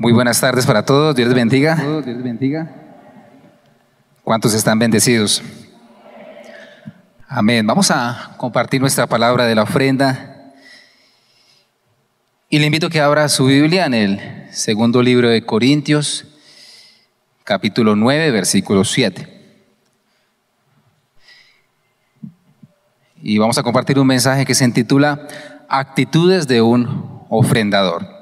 Muy buenas tardes para todos, Dios les bendiga. Dios les bendiga. ¿Cuántos están bendecidos? Amén. Vamos a compartir nuestra palabra de la ofrenda. Y le invito a que abra su Biblia en el segundo libro de Corintios, capítulo 9, versículo 7. Y vamos a compartir un mensaje que se intitula Actitudes de un ofrendador.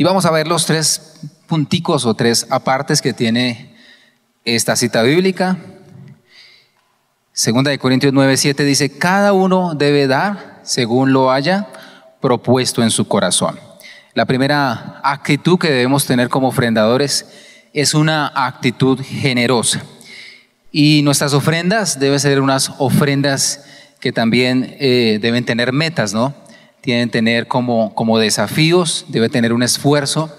Y vamos a ver los tres punticos o tres apartes que tiene esta cita bíblica. Segunda de Corintios 9, 7 dice, cada uno debe dar según lo haya propuesto en su corazón. La primera actitud que debemos tener como ofrendadores es una actitud generosa. Y nuestras ofrendas deben ser unas ofrendas que también eh, deben tener metas, ¿no? Tienen tener como, como desafíos, debe tener un esfuerzo.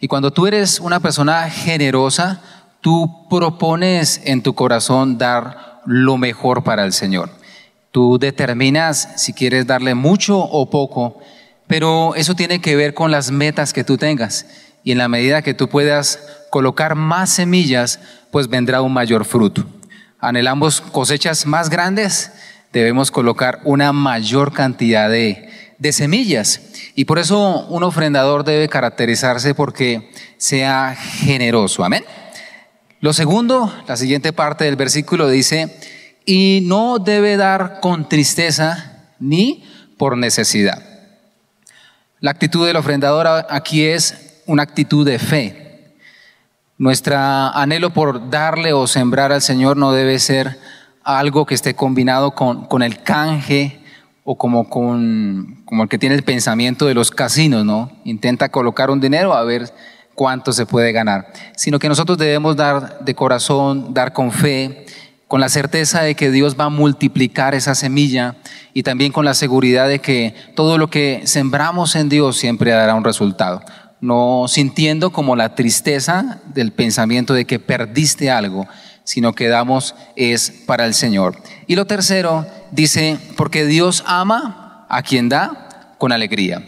Y cuando tú eres una persona generosa, tú propones en tu corazón dar lo mejor para el Señor. Tú determinas si quieres darle mucho o poco, pero eso tiene que ver con las metas que tú tengas. Y en la medida que tú puedas colocar más semillas, pues vendrá un mayor fruto. Anhelamos cosechas más grandes, debemos colocar una mayor cantidad de, de semillas. Y por eso un ofrendador debe caracterizarse porque sea generoso. Amén. Lo segundo, la siguiente parte del versículo dice, y no debe dar con tristeza ni por necesidad. La actitud del ofrendador aquí es una actitud de fe. Nuestra anhelo por darle o sembrar al Señor no debe ser algo que esté combinado con, con el canje o como, con, como el que tiene el pensamiento de los casinos, ¿no? Intenta colocar un dinero a ver cuánto se puede ganar, sino que nosotros debemos dar de corazón, dar con fe, con la certeza de que Dios va a multiplicar esa semilla y también con la seguridad de que todo lo que sembramos en Dios siempre dará un resultado. No sintiendo como la tristeza del pensamiento de que perdiste algo, sino que damos es para el Señor. Y lo tercero dice, porque Dios ama a quien da con alegría.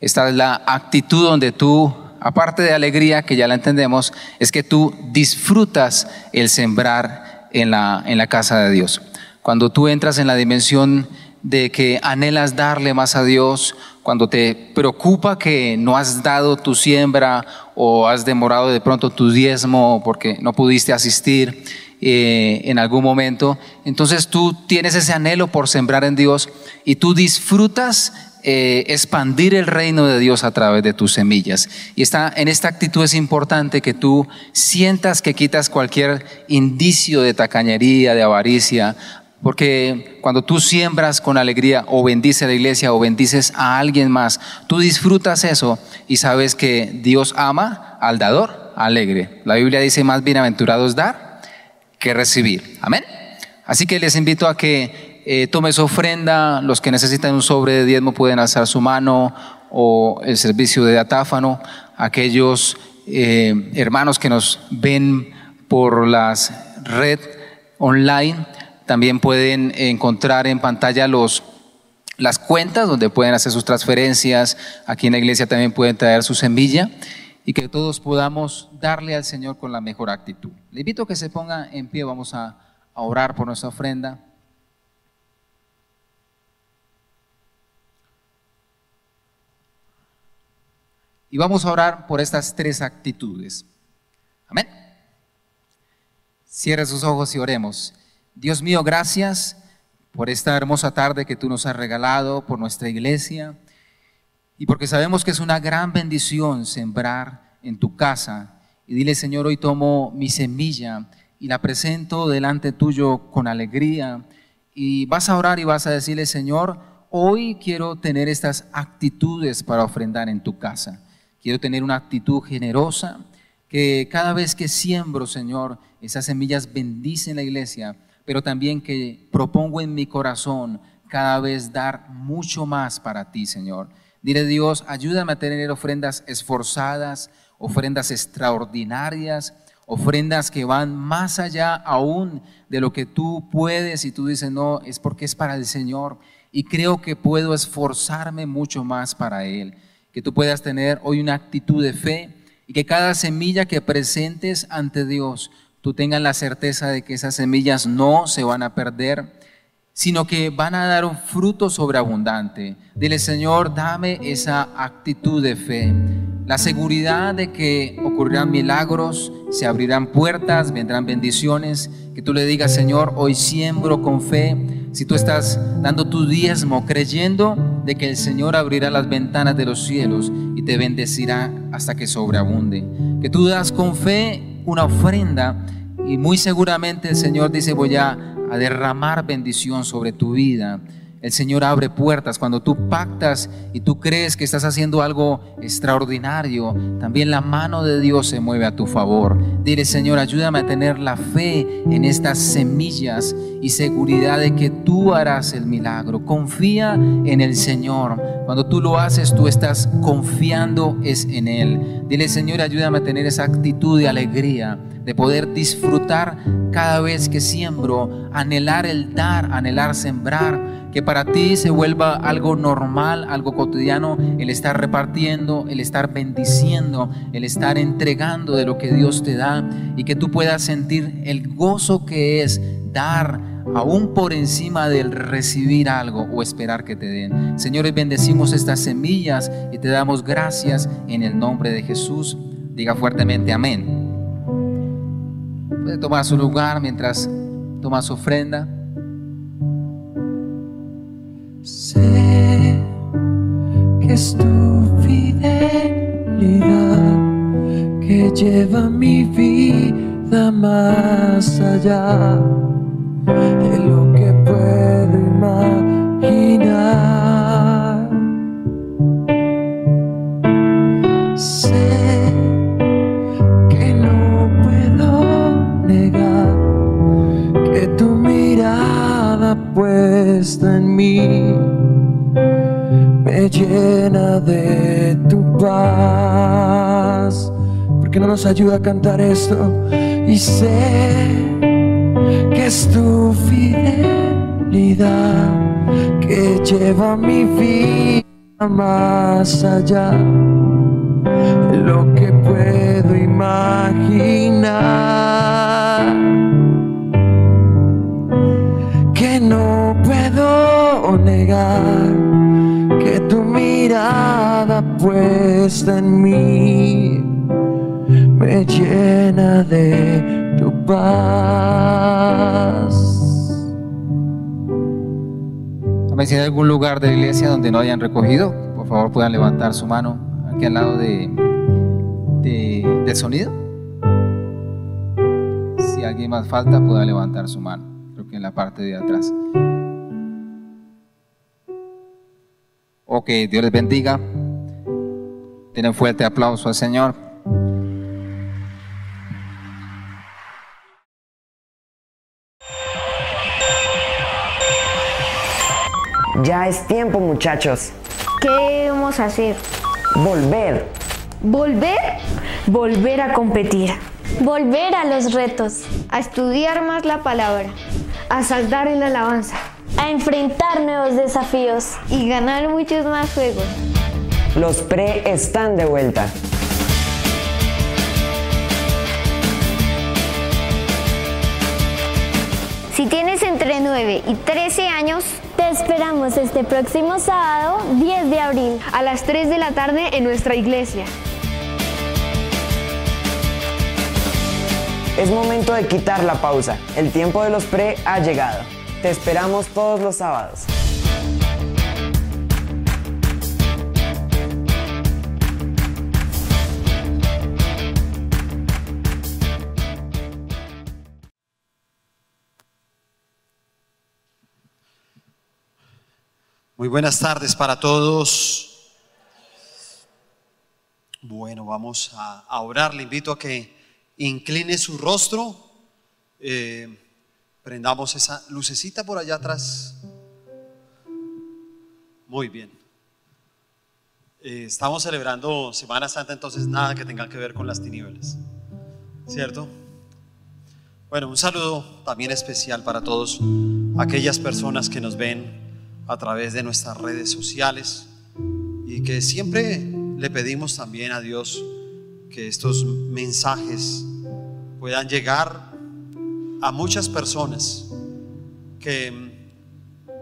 Esta es la actitud donde tú, aparte de alegría, que ya la entendemos, es que tú disfrutas el sembrar en la, en la casa de Dios. Cuando tú entras en la dimensión de que anhelas darle más a Dios, cuando te preocupa que no has dado tu siembra o has demorado de pronto tu diezmo porque no pudiste asistir eh, en algún momento, entonces tú tienes ese anhelo por sembrar en Dios y tú disfrutas eh, expandir el reino de Dios a través de tus semillas. Y está, en esta actitud es importante que tú sientas que quitas cualquier indicio de tacañería, de avaricia, porque cuando tú siembras con alegría o bendices a la iglesia o bendices a alguien más, tú disfrutas eso y sabes que Dios ama al dador alegre. La Biblia dice más bienaventurados dar que recibir. Amén. Así que les invito a que eh, tomes ofrenda. Los que necesitan un sobre de diezmo pueden alzar su mano o el servicio de datáfano. Aquellos eh, hermanos que nos ven por las red online también pueden encontrar en pantalla los, las cuentas donde pueden hacer sus transferencias. Aquí en la iglesia también pueden traer su semilla y que todos podamos darle al Señor con la mejor actitud. Le invito a que se ponga en pie, vamos a, a orar por nuestra ofrenda. Y vamos a orar por estas tres actitudes. Amén. Cierre sus ojos y oremos. Dios mío, gracias por esta hermosa tarde que tú nos has regalado, por nuestra iglesia, y porque sabemos que es una gran bendición sembrar en tu casa. Y dile, Señor, hoy tomo mi semilla y la presento delante tuyo con alegría. Y vas a orar y vas a decirle, Señor, hoy quiero tener estas actitudes para ofrendar en tu casa. Quiero tener una actitud generosa, que cada vez que siembro, Señor, esas semillas bendicen la iglesia pero también que propongo en mi corazón cada vez dar mucho más para ti, Señor. Dile Dios, ayúdame a tener ofrendas esforzadas, ofrendas extraordinarias, ofrendas que van más allá aún de lo que tú puedes y tú dices, no, es porque es para el Señor y creo que puedo esforzarme mucho más para Él. que tú puedas tener hoy una actitud de fe y que cada semilla que presentes ante Dios, tú tengas la certeza de que esas semillas no se van a perder, sino que van a dar un fruto sobreabundante. Dile, Señor, dame esa actitud de fe, la seguridad de que ocurrirán milagros, se abrirán puertas, vendrán bendiciones, que tú le digas, Señor, hoy siembro con fe. Si tú estás dando tu diezmo creyendo de que el Señor abrirá las ventanas de los cielos y te bendecirá hasta que sobreabunde. Que tú das con fe una ofrenda y muy seguramente el Señor dice voy a, a derramar bendición sobre tu vida el Señor abre puertas. Cuando tú pactas y tú crees que estás haciendo algo extraordinario, también la mano de Dios se mueve a tu favor. Dile, Señor, ayúdame a tener la fe en estas semillas y seguridad de que tú harás el milagro. Confía en el Señor. Cuando tú lo haces, tú estás confiando en Él. Dile, Señor, ayúdame a tener esa actitud de alegría, de poder disfrutar cada vez que siembro, anhelar el dar, anhelar sembrar que para ti se vuelva algo normal, algo cotidiano, el estar repartiendo, el estar bendiciendo, el estar entregando de lo que Dios te da y que tú puedas sentir el gozo que es dar aún por encima del recibir algo o esperar que te den. Señores, bendecimos estas semillas y te damos gracias en el nombre de Jesús. Diga fuertemente amén. Puede tomar su lugar mientras toma su ofrenda. Sé que es tu fidelidad que lleva mi vida más allá de lo que puedo imaginar. Puesta en mí me llena de tu paz. Porque no nos ayuda a cantar esto y sé que es tu fidelidad que lleva mi vida más allá de lo que puedo imaginar. No puedo negar que tu mirada puesta en mí me llena de tu paz. A si hay algún lugar de la iglesia donde no hayan recogido, por favor puedan levantar su mano aquí al lado de, de- del sonido. Si alguien más falta, pueda levantar su mano. Que en la parte de atrás. Ok, Dios les bendiga. Tienen fuerte aplauso al Señor. Ya es tiempo, muchachos. ¿Qué debemos hacer? Volver. ¿Volver? Volver a competir. Volver a los retos. A estudiar más la palabra. A saltar en la alabanza. A enfrentar nuevos desafíos. Y ganar muchos más juegos. Los pre están de vuelta. Si tienes entre 9 y 13 años, Te esperamos este próximo sábado, 10 de abril. a las 3 de la tarde en nuestra iglesia. Es momento de quitar la pausa. El tiempo de los pre ha llegado. Te esperamos todos los sábados. Muy buenas tardes para todos. Bueno, vamos a, orar. Le invito a que incline su rostro. Eh, prendamos esa lucecita por allá atrás. Muy bien. Eh, estamos celebrando Semana Santa, entonces nada que tenga que ver con las tinieblas. ¿Cierto? Bueno, un saludo también especial para todos aquellas personas que nos ven a través de nuestras redes sociales y que siempre le pedimos también a Dios que estos mensajes puedan llegar a muchas personas que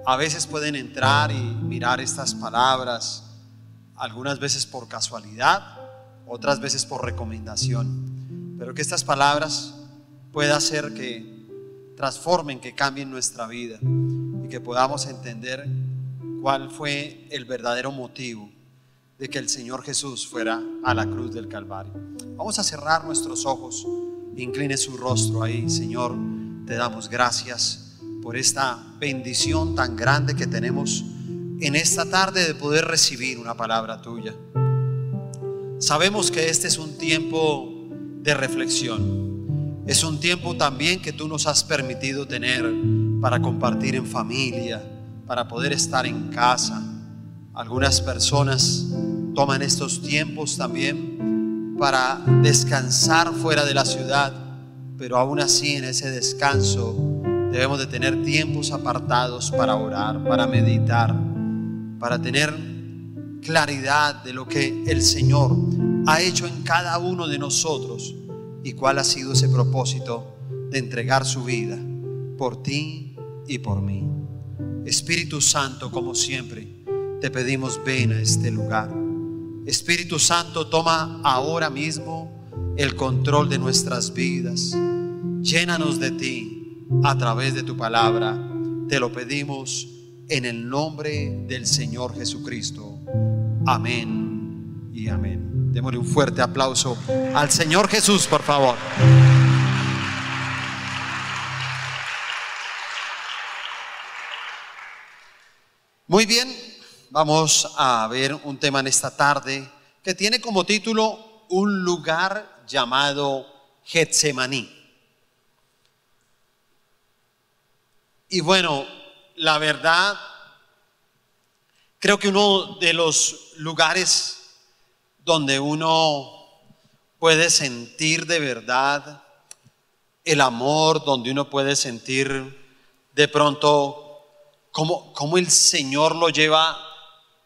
a veces pueden entrar y mirar estas palabras, algunas veces por casualidad, otras veces por recomendación, pero que estas palabras pueda hacer que transformen, que cambien nuestra vida y que podamos entender cuál fue el verdadero motivo de que el Señor Jesús fuera a la cruz del Calvario. Vamos a cerrar nuestros ojos, incline su rostro ahí, Señor, te damos gracias por esta bendición tan grande que tenemos en esta tarde de poder recibir una palabra tuya. Sabemos que este es un tiempo de reflexión. Es un tiempo también que tú nos has permitido tener para compartir en familia, para poder estar en casa. Algunas personas toman estos tiempos también para descansar fuera de la ciudad, pero aún así en ese descanso debemos de tener tiempos apartados para orar, para meditar, para tener claridad de lo que el Señor ha hecho en cada uno de nosotros y cuál ha sido ese propósito de entregar su vida por ti y por mí. Espíritu Santo, como siempre, te pedimos ven a este lugar. Espíritu Santo, toma ahora mismo el control de nuestras vidas. Llénanos de ti a través de tu palabra. Te lo pedimos en el nombre del Señor Jesucristo. Amén y amén. Démosle un fuerte aplauso al Señor Jesús, por favor. Muy bien, vamos a ver un tema en esta tarde que tiene como título Un lugar llamado Getsemaní. Y bueno, la verdad, creo que uno de los lugares donde uno puede sentir de verdad el amor, donde uno puede sentir de pronto cómo, cómo el Señor lo lleva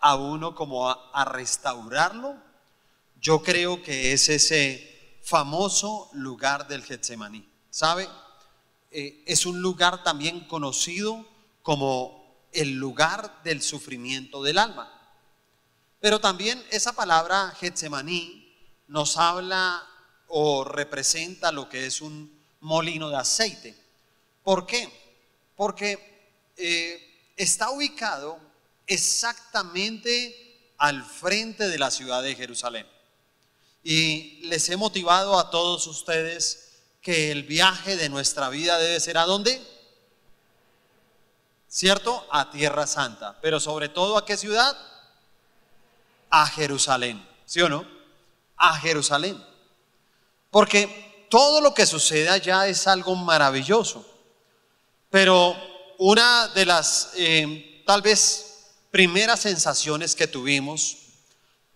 a uno como a, restaurarlo, yo creo que es ese famoso lugar del Getsemaní. ¿Sabe? Eh, es un lugar también conocido como el lugar del sufrimiento del alma. Pero también esa palabra Getsemaní nos habla o representa lo que es un molino de aceite. ¿Por qué? Porque eh, está ubicado exactamente al frente de la ciudad de Jerusalén. Y les he motivado a todos ustedes que el viaje de nuestra vida debe ser a dónde? ¿Cierto? A Tierra Santa. Pero sobre todo a qué ciudad? A Jerusalén. ¿Sí o no? A Jerusalén. Porque todo lo que sucede allá es algo maravilloso. Pero una de las eh, tal vez primeras sensaciones que tuvimos,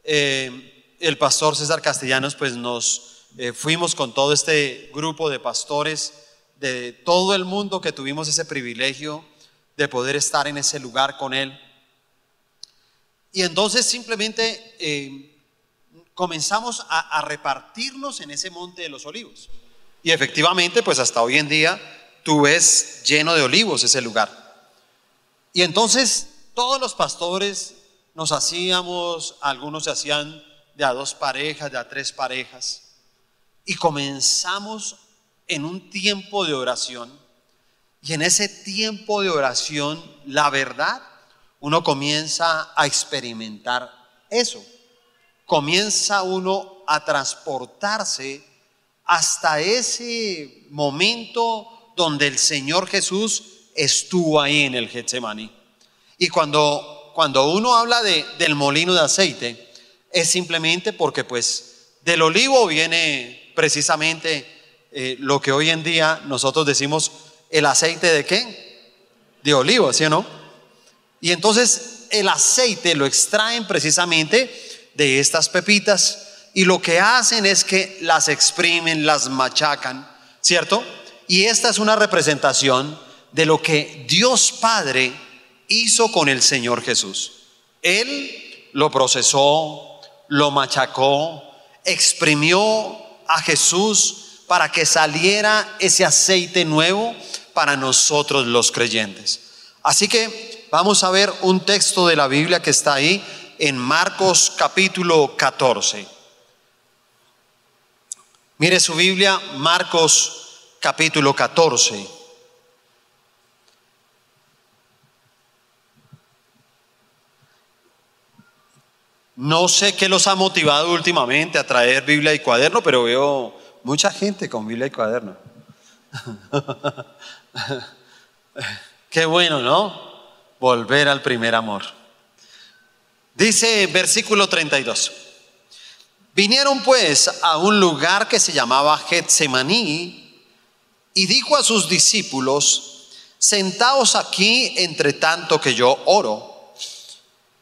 eh, el pastor César Castellanos pues nos eh, fuimos con todo este grupo de pastores de todo el mundo que tuvimos ese privilegio de poder estar en ese lugar con él. Y entonces simplemente eh, comenzamos a, a repartirnos en ese monte de los olivos. Y efectivamente, pues hasta hoy en día tú ves lleno de olivos ese lugar. Y entonces todos los pastores nos hacíamos, algunos se hacían de a dos parejas, de a tres parejas, y comenzamos en un tiempo de oración. Y en ese tiempo de oración, la verdad, uno comienza a experimentar eso. Comienza uno a transportarse hasta ese momento donde el Señor Jesús estuvo ahí en el Getsemaní. Y cuando, cuando uno habla de, del molino de aceite, es simplemente porque pues del olivo viene precisamente eh, lo que hoy en día nosotros decimos el aceite de qué? De olivo, ¿sí o no? Y entonces el aceite lo extraen precisamente de estas pepitas y lo que hacen es que las exprimen, las machacan, ¿cierto? Y esta es una representación de lo que Dios Padre hizo con el Señor Jesús. Él lo procesó, lo machacó, exprimió a Jesús para que saliera ese aceite nuevo para nosotros los creyentes. Así que vamos a ver un texto de la Biblia que está ahí en Marcos capítulo 14. Mire su Biblia, Marcos capítulo 14. No sé qué los ha motivado últimamente a traer Biblia y cuaderno, pero veo mucha gente con Biblia y cuaderno. qué bueno, ¿no? Volver al primer amor. Dice versículo 32. Vinieron pues a un lugar que se llamaba Getsemaní y dijo a sus discípulos, sentaos aquí entre tanto que yo oro.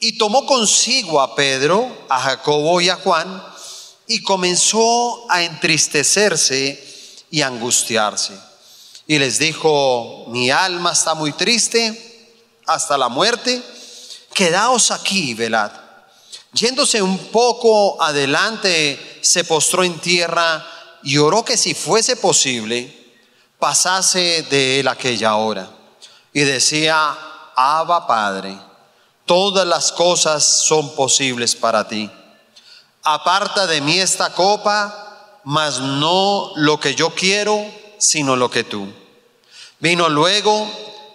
Y tomó consigo a Pedro, a Jacobo y a Juan y comenzó a entristecerse y angustiarse. Y les dijo, mi alma está muy triste hasta la muerte, quedaos aquí velad. Yéndose un poco adelante, se postró en tierra y oró que si fuese posible, pasase de él aquella hora. Y decía, Abba Padre, todas las cosas son posibles para ti. Aparta de mí esta copa, mas no lo que yo quiero, sino lo que tú. Vino luego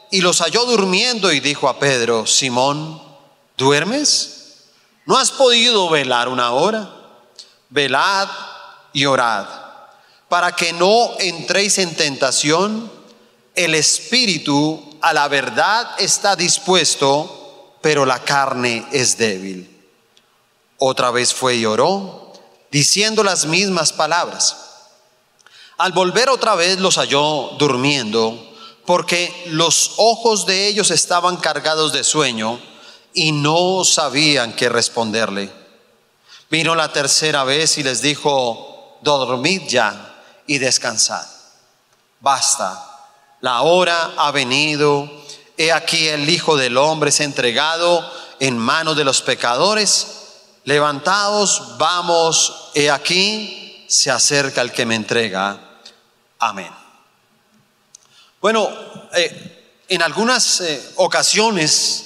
y los halló durmiendo y dijo a Pedro, Simón, ¿duermes? ¿No has podido velar una hora? Velad y orad, para que no entréis en tentación. El espíritu a la verdad está dispuesto, pero la carne es débil. Otra vez fue y oró, diciendo las mismas palabras. Al volver otra vez los halló durmiendo, porque los ojos de ellos estaban cargados de sueño y no sabían qué responderle. Vino la tercera vez y les dijo, dormid ya y descansad. Basta, la hora ha venido, he aquí el Hijo del Hombre es entregado en manos de los pecadores. Levantaos, vamos, he aquí, se acerca el que me entrega. Amén. Bueno, eh, en algunas eh, ocasiones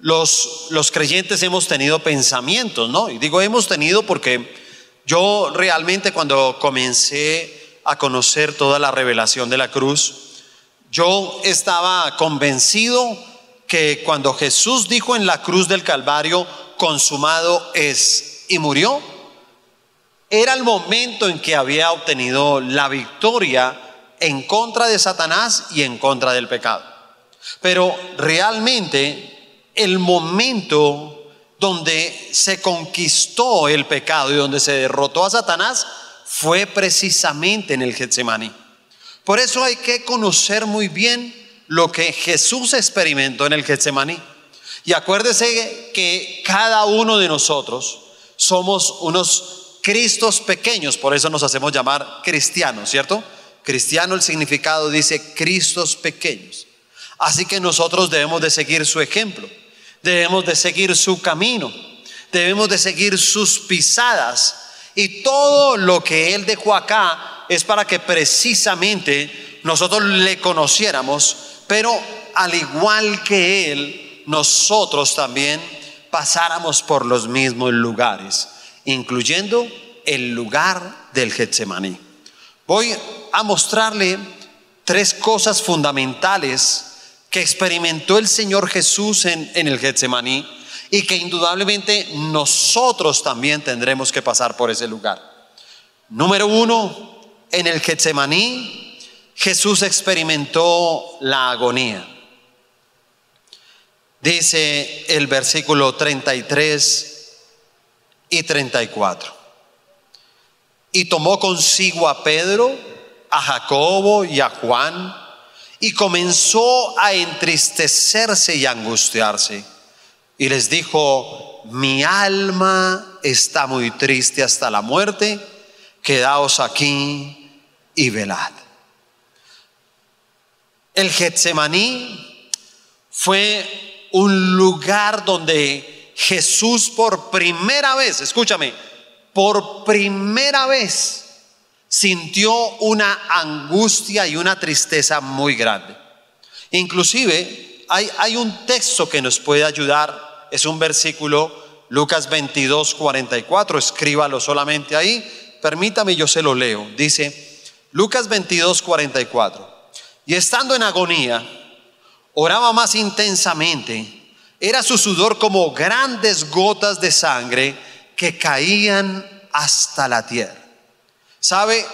los, los creyentes hemos tenido pensamientos, ¿no? Y digo hemos tenido porque yo realmente cuando comencé a conocer toda la revelación de la cruz, yo estaba convencido que cuando Jesús dijo en la cruz del Calvario, consumado es, y murió, era el momento en que había obtenido la victoria en contra de Satanás y en contra del pecado. Pero realmente el momento donde se conquistó el pecado y donde se derrotó a Satanás fue precisamente en el Getsemaní. Por eso hay que conocer muy bien lo que Jesús experimentó en el Getsemaní. Y acuérdese que cada uno de nosotros somos unos Cristos pequeños, por eso nos hacemos llamar cristianos, ¿cierto? Cristiano el significado dice Cristos pequeños. Así que nosotros debemos de seguir su ejemplo debemos de seguir su camino, debemos de seguir sus pisadas. Y todo lo que Él dejó acá es para que precisamente nosotros le conociéramos, pero al igual que Él, nosotros también pasáramos por los mismos lugares, incluyendo el lugar del Getsemaní. Voy a mostrarle tres cosas fundamentales que experimentó el Señor Jesús en, el Getsemaní y que indudablemente nosotros también tendremos que pasar por ese lugar. Número uno, en el Getsemaní Jesús experimentó la agonía. Dice el versículo 33 y 34. Y tomó consigo a Pedro, a Jacobo y a Juan y comenzó a entristecerse y angustiarse. Y les dijo, mi alma está muy triste hasta la muerte, quedaos aquí y velad. El Getsemaní fue un lugar donde Jesús por primera vez, escúchame, por primera vez sintió una angustia y una tristeza muy grande. Inclusive hay, hay un texto que nos puede ayudar, es un versículo, Lucas 22, 44, escríbalo solamente ahí, permítame, yo se lo leo. Dice, Lucas 22, 44, y estando en agonía, oraba más intensamente, era su sudor como grandes gotas de sangre que caían hasta la tierra. ¿Sabe?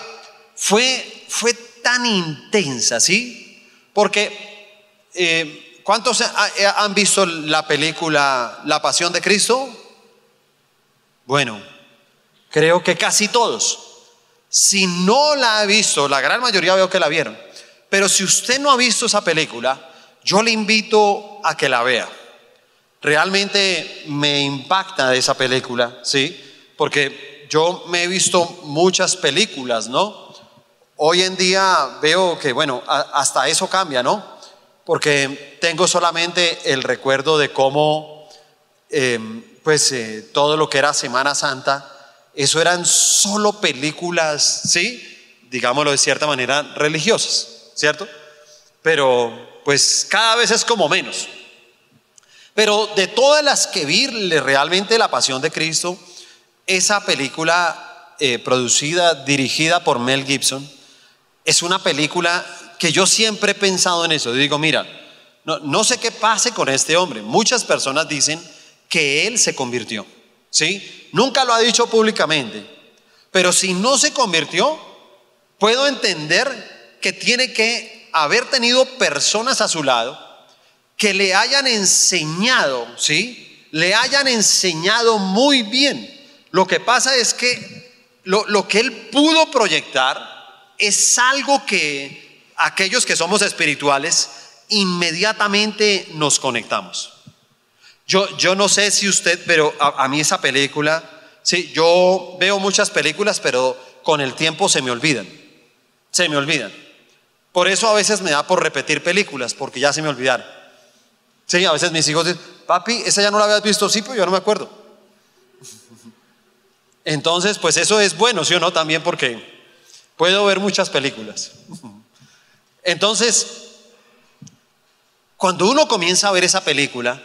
Fue, fue tan intensa, ¿sí? Porque, eh, ¿cuántos han visto la película La Pasión de Cristo? Bueno, creo que casi todos. Si no la ha visto, la gran mayoría veo que la vieron. Pero si usted no ha visto esa película, yo le invito a que la vea. Realmente me impacta esa película, ¿sí? Porque yo me he visto muchas películas, ¿no? Hoy en día veo que, bueno, hasta eso cambia, ¿no? Porque tengo solamente el recuerdo de cómo, em, pues, eh, todo lo que era Semana Santa, eso eran solo películas, ¿sí? Digámoslo de cierta manera, religiosas, ¿cierto? Pero, pues, cada vez es como menos. Pero de todas las que vi realmente la pasión de Cristo, esa película eh, producida, dirigida por Mel Gibson, es una película que yo siempre he pensado en eso. digo, mira, no, no sé qué pase con este hombre. Muchas personas dicen que él se convirtió. ¿Sí? Nunca lo ha dicho públicamente. Pero si no se convirtió, puedo entender que tiene que haber tenido personas a su lado que le hayan enseñado, ¿sí? Le hayan enseñado muy bien. Lo que pasa es que lo, lo que él pudo proyectar es algo que aquellos que somos espirituales inmediatamente nos conectamos. Yo, yo no sé si usted, pero a, a mí esa película, sí, yo veo muchas películas, pero con el tiempo se me olvidan. Se me olvidan. Por eso a veces me da por repetir películas, porque ya se me olvidaron. Sí, a veces mis hijos dicen, papi, esa ya no la habías visto, sí, pero yo no me acuerdo. Entonces, pues eso es bueno, ¿sí o no? También porque puedo ver muchas películas. Entonces, cuando uno comienza a ver esa película,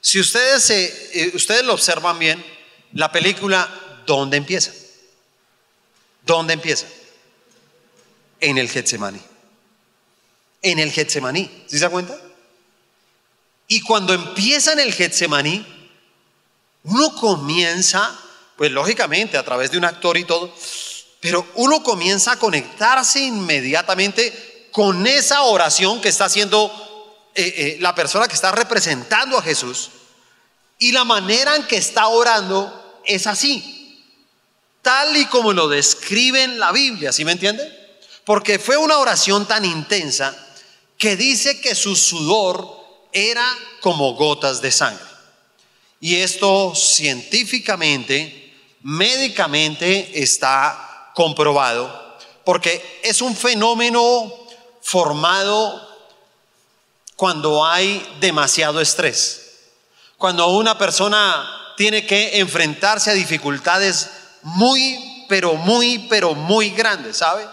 si ustedes, eh, ustedes lo observan bien, la película, ¿dónde empieza? ¿Dónde empieza? En el Getsemaní. En el Getsemaní. ¿Sí se da cuenta? Y cuando empieza en el Getsemaní, uno comienza, pues lógicamente a través de un actor y todo, pero uno comienza a conectarse inmediatamente con esa oración que está haciendo eh, eh, la persona que está representando a Jesús. Y la manera en que está orando es así, tal y como lo describe en la Biblia, ¿sí me entiende? Porque fue una oración tan intensa que dice que su sudor era como gotas de sangre. Y esto científicamente, médicamente está comprobado, porque es un fenómeno formado cuando hay demasiado estrés. Cuando una persona tiene que enfrentarse a dificultades muy, pero muy, pero muy grandes, ¿sabe?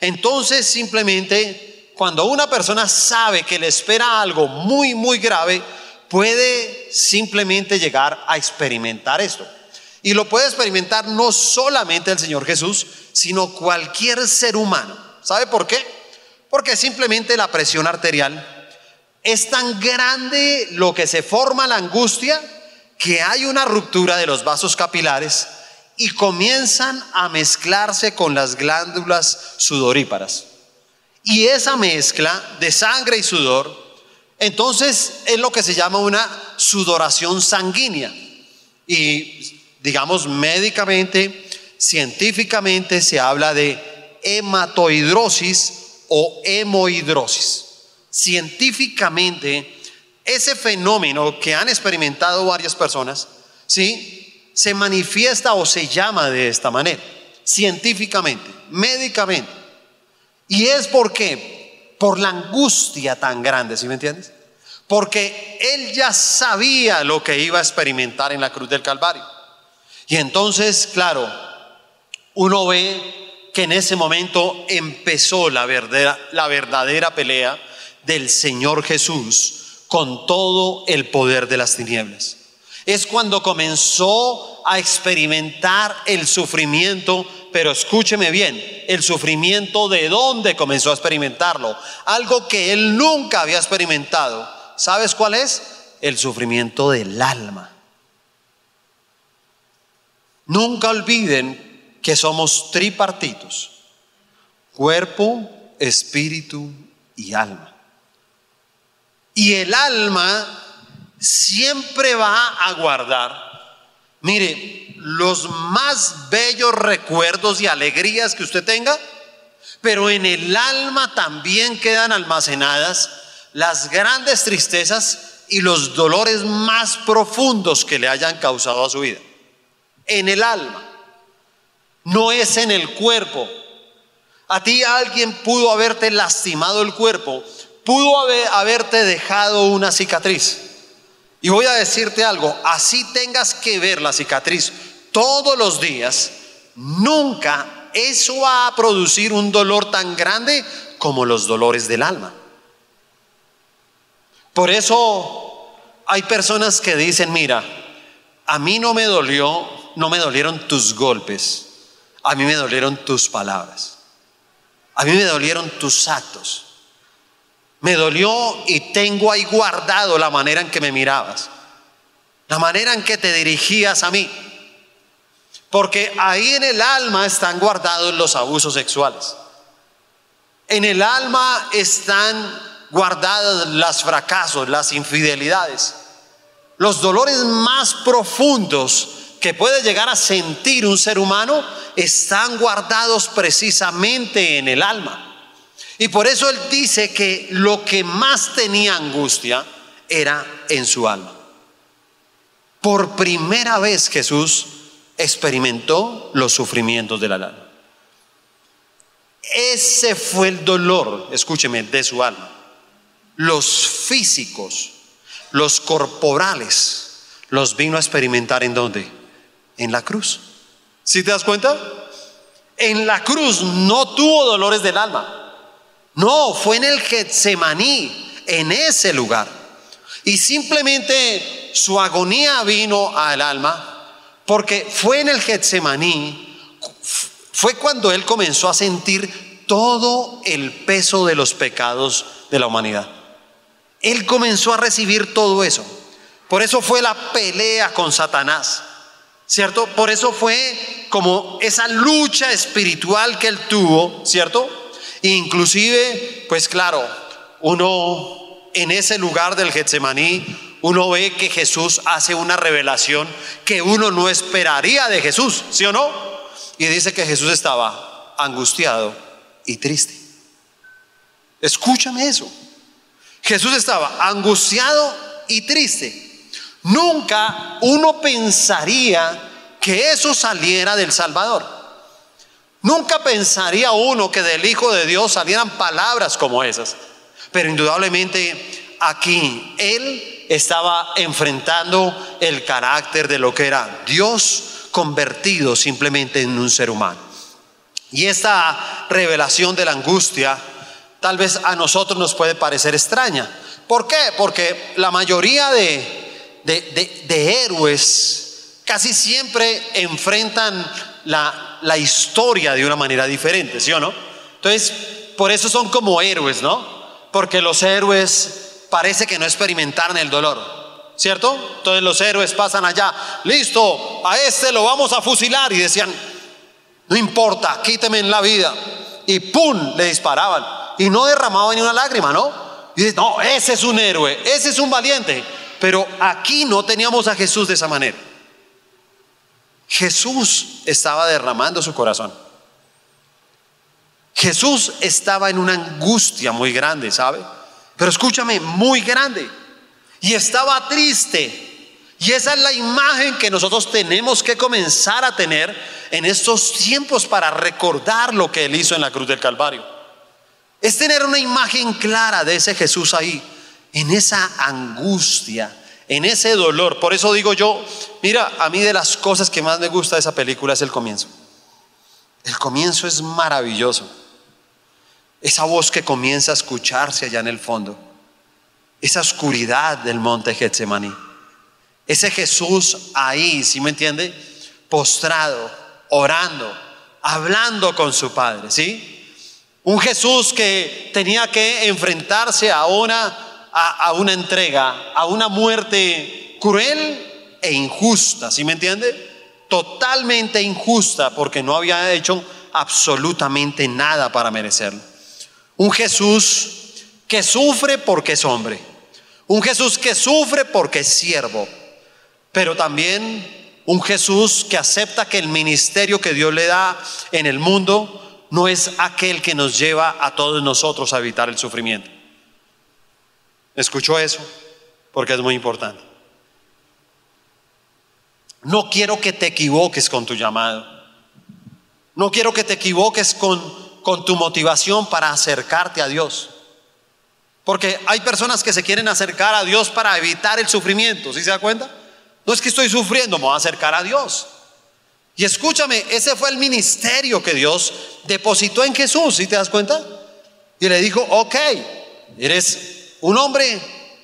Entonces simplemente cuando una persona sabe que le espera algo muy, muy grave, puede simplemente llegar a experimentar esto. Y lo puede experimentar no solamente el Señor Jesús, sino cualquier ser humano. ¿Sabe por qué? Porque simplemente la presión arterial es tan grande lo que se forma la angustia que hay una ruptura de los vasos capilares y comienzan a mezclarse con las glándulas sudoríparas. Y esa mezcla de sangre y sudor, entonces es lo que se llama una sudoración sanguínea. Y digamos médicamente, científicamente se habla de hematohidrosis o hemohidrosis. Científicamente, ese fenómeno que han experimentado varias personas, ¿sí? Se manifiesta o se llama de esta manera, científicamente, médicamente. Y es porque por la angustia tan grande, ¿sí me entiendes? porque él ya sabía lo que iba a experimentar en la cruz del Calvario. Y entonces, claro, uno ve que en ese momento empezó la verdadera, la verdadera pelea del Señor Jesús con todo el poder de las tinieblas. Es cuando comenzó a experimentar el sufrimiento, pero escúcheme bien, el sufrimiento de dónde comenzó a experimentarlo, algo que él nunca había experimentado. ¿Sabes cuál es? El sufrimiento del alma. Nunca olviden que somos tripartitos, cuerpo, espíritu y alma. Y el alma siempre va a guardar, mire, los más bellos recuerdos y alegrías que usted tenga, pero en el alma también quedan almacenadas las grandes tristezas y los dolores más profundos que le hayan causado a su vida. En el alma, no es en el cuerpo. A ti alguien pudo haberte lastimado el cuerpo, pudo haberte dejado una cicatriz. Y voy a decirte algo, así tengas que ver la cicatriz todos los días, nunca eso va a producir un dolor tan grande como los dolores del alma. Por eso hay personas que dicen, mira, a mí no me dolió, no me dolieron tus golpes, a mí me dolieron tus palabras, a mí me dolieron tus actos. Me dolió y tengo ahí guardado la manera en que me mirabas, la manera en que te dirigías a mí. Porque ahí en el alma están guardados los abusos sexuales. En el alma están guardados los fracasos, las infidelidades, los dolores más profundos que puede llegar a sentir un ser humano están guardados precisamente en el alma. Y por eso él dice que lo que más tenía angustia era en su alma. Por primera vez Jesús experimentó los sufrimientos del alma. Ese fue el dolor, escúcheme, de su alma. Los físicos, los corporales, los vino a experimentar en dónde? En la cruz. ¿Sí te das cuenta? En la cruz no tuvo dolores del alma. No, fue en el Getsemaní, en ese lugar. Y simplemente su agonía vino al alma porque fue en el Getsemaní, fue cuando él comenzó a sentir todo el peso de los pecados de la humanidad. Él comenzó a recibir todo eso. Por eso fue la pelea con Satanás. ¿Cierto? Por eso fue como esa lucha espiritual que él tuvo, ¿cierto? Inclusive, pues claro, uno en ese lugar del Getsemaní, uno ve que Jesús hace una revelación que uno no esperaría de Jesús, ¿sí o no? Y dice que Jesús estaba angustiado y triste. Escúchame eso. Jesús estaba angustiado y triste. Nunca uno pensaría que eso saliera del Salvador. Nunca pensaría uno que del Hijo de Dios salieran palabras como esas. Pero indudablemente aquí Él estaba enfrentando el carácter de lo que era Dios convertido simplemente en un ser humano. Y esta revelación de la angustia tal vez a nosotros nos puede parecer extraña. ¿Por qué? Porque la mayoría de, de, héroes casi siempre enfrentan la, la historia de una manera diferente, ¿sí o no? Entonces, por eso son como héroes, ¿no? Porque los héroes parece que no experimentaron el dolor, ¿cierto? Entonces los héroes pasan allá, listo, a este lo vamos a fusilar y decían, no importa, quíteme en la vida. Y ¡pum! le disparaban. Y no derramaban ni una lágrima, ¿no? Y dice, no, ese es un héroe, ese es un valiente. Pero aquí no teníamos a Jesús de esa manera. Jesús estaba derramando su corazón. Jesús estaba en una angustia muy grande, ¿sabe? Pero escúchame, muy grande. Y estaba triste. Y esa es la imagen que nosotros tenemos que comenzar a tener en estos tiempos para recordar lo que Él hizo en la cruz del Calvario. Es tener una imagen clara de ese Jesús ahí, en esa angustia, en ese dolor. Por eso digo yo, mira, a mí de las cosas que más me gusta de esa película es el comienzo. El comienzo es maravilloso. Esa voz que comienza a escucharse allá en el fondo. Esa oscuridad del monte Getsemaní. Ese Jesús ahí, ¿sí me entiende? Postrado, orando, hablando con su Padre, ¿sí? Un Jesús que tenía que enfrentarse a una, a, una entrega, a una muerte cruel e injusta, ¿sí me entiende? Totalmente injusta porque no había hecho absolutamente nada para merecerlo. Un Jesús que sufre porque es hombre. Un Jesús que sufre porque es siervo. Pero también un Jesús que acepta que el ministerio que Dios le da en el mundo no es aquel que nos lleva a todos nosotros a evitar el sufrimiento. ¿Escuchó eso? Porque es muy importante. No quiero que te equivoques con tu llamado. No quiero que te equivoques con, con tu motivación para acercarte a Dios. Porque hay personas que se quieren acercar a Dios para evitar el sufrimiento. ¿Sí se da cuenta? No es que estoy sufriendo, me voy a acercar a Dios. Y escúchame, ese fue el ministerio que Dios depositó en Jesús, ¿sí te das cuenta? Y le dijo, ok, eres un hombre,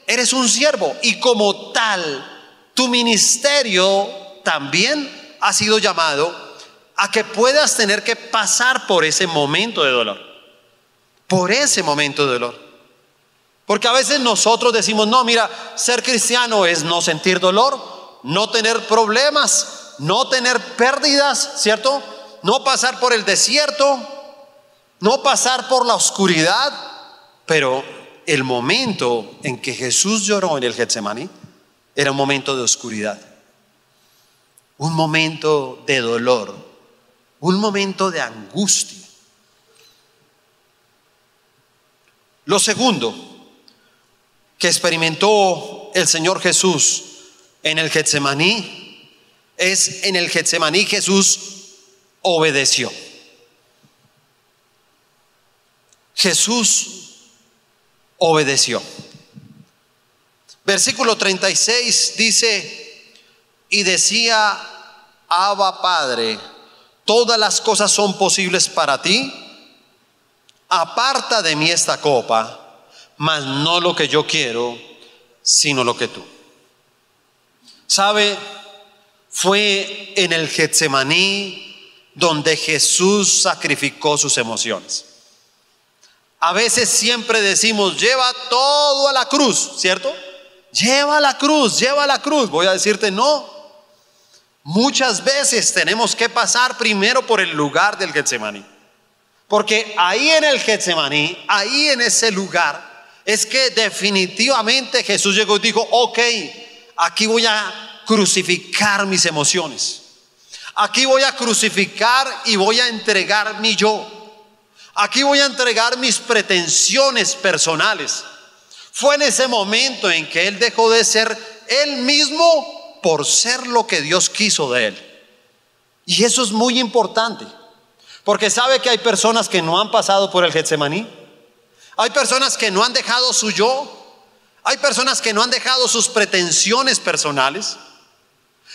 eres un siervo, y como tal, tu ministerio también ha sido llamado a que puedas tener que pasar por ese momento de dolor, por ese momento de dolor. Porque a veces nosotros decimos, no, mira, ser cristiano es no sentir dolor, no tener problemas, no tener pérdidas, ¿cierto? No pasar por el desierto, no pasar por la oscuridad, pero el momento en que Jesús lloró en el Getsemaní era un momento de oscuridad, un momento de dolor, un momento de angustia. Lo segundo que experimentó el Señor Jesús en el Getsemaní es en el Getsemaní Jesús obedeció. Jesús obedeció. Versículo 36 dice, y decía, Abba Padre, todas las cosas son posibles para ti, aparta de mí esta copa, mas no lo que yo quiero, sino lo que tú. ¿Sabe? Fue en el Getsemaní donde Jesús sacrificó sus emociones. A veces siempre decimos, lleva todo a la cruz, ¿cierto? Lleva la cruz, lleva la cruz. Voy a decirte, no. Muchas veces tenemos que pasar primero por el lugar del Getsemaní. Porque ahí en el Getsemaní, ahí en ese lugar, es que definitivamente Jesús llegó y dijo, ok, aquí voy a crucificar mis emociones. Aquí voy a crucificar y voy a entregar mi yo. Aquí voy a entregar mis pretensiones personales. Fue en ese momento en que él dejó de ser él mismo por ser lo que Dios quiso de él. Y eso es muy importante. Porque sabe que hay personas que no han pasado por el Getsemaní. Hay personas que no han dejado su yo. Hay personas que no han dejado sus pretensiones personales.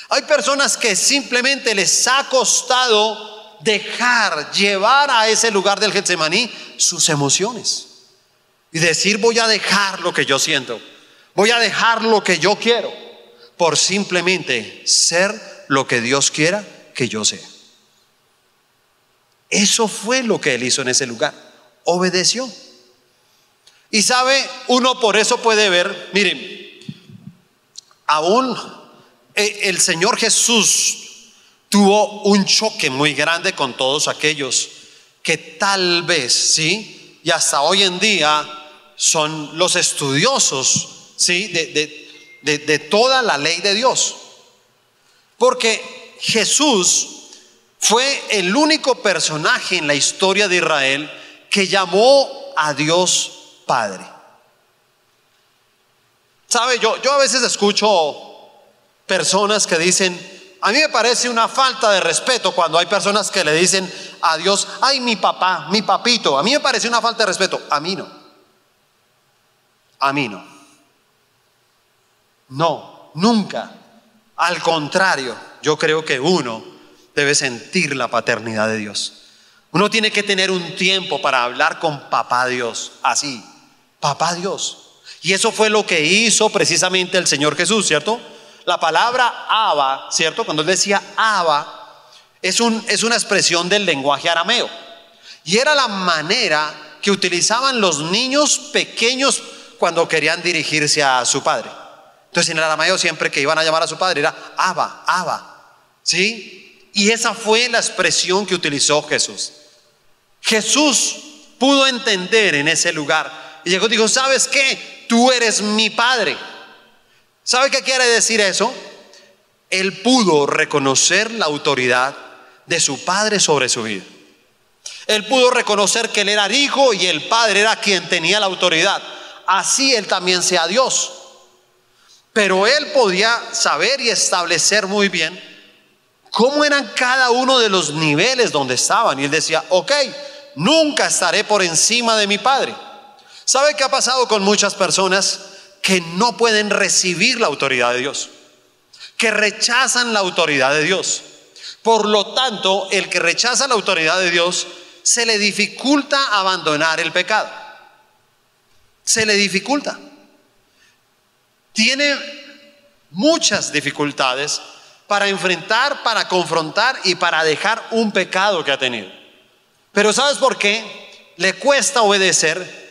Hay personas que simplemente les ha costado dejar, llevar a ese lugar del Getsemaní sus emociones. Y decir, voy a dejar lo que yo siento, voy a dejar lo que yo quiero, por simplemente ser lo que Dios quiera que yo sea. Eso fue lo que él hizo en ese lugar. Obedeció. Y sabe, uno por eso puede ver, miren, aún eh, el Señor Jesús tuvo un choque muy grande con todos aquellos que tal vez, ¿sí? Y hasta hoy en día son los estudiosos, ¿sí? De, de toda la ley de Dios. Porque Jesús fue el único personaje en la historia de Israel que llamó a Dios Padre. ¿Sabe? Yo, yo a veces escucho personas que dicen, a mí me parece una falta de respeto cuando hay personas que le dicen a Dios, ay, mi papá, mi papito. A mí me parece una falta de respeto. A mí no. A mí no. No, nunca. Al contrario, yo creo que uno debe sentir la paternidad de Dios. Uno tiene que tener un tiempo para hablar con papá Dios, así, papá Dios. Y eso fue lo que hizo precisamente el Señor Jesús, ¿cierto? La palabra Abba, ¿cierto? Cuando él decía Abba, es, un, es una expresión del lenguaje arameo. Y era la manera que utilizaban los niños pequeños cuando querían dirigirse a su padre. Entonces en el arameo siempre que iban a llamar a su padre era Abba, Abba. ¿Sí? Y esa fue la expresión que utilizó Jesús. Jesús pudo entender en ese lugar. Y llegó y dijo, ¿sabes qué? Tú eres mi padre. ¿Sabe qué quiere decir eso? Él pudo reconocer la autoridad de su padre sobre su vida. Él pudo reconocer que él era el hijo y el padre era quien tenía la autoridad. Así él también sea Dios. Pero él podía saber y establecer muy bien cómo eran cada uno de los niveles donde estaban. Y él decía, ok, nunca estaré por encima de mi padre. ¿Sabe qué ha pasado con muchas personas que no pueden recibir la autoridad de Dios? Que rechazan la autoridad de Dios. Por lo tanto, el que rechaza la autoridad de Dios se le dificulta abandonar el pecado. Se le dificulta. Tiene muchas dificultades para enfrentar, para confrontar y para dejar un pecado que ha tenido. Pero ¿sabes por qué? Le cuesta obedecer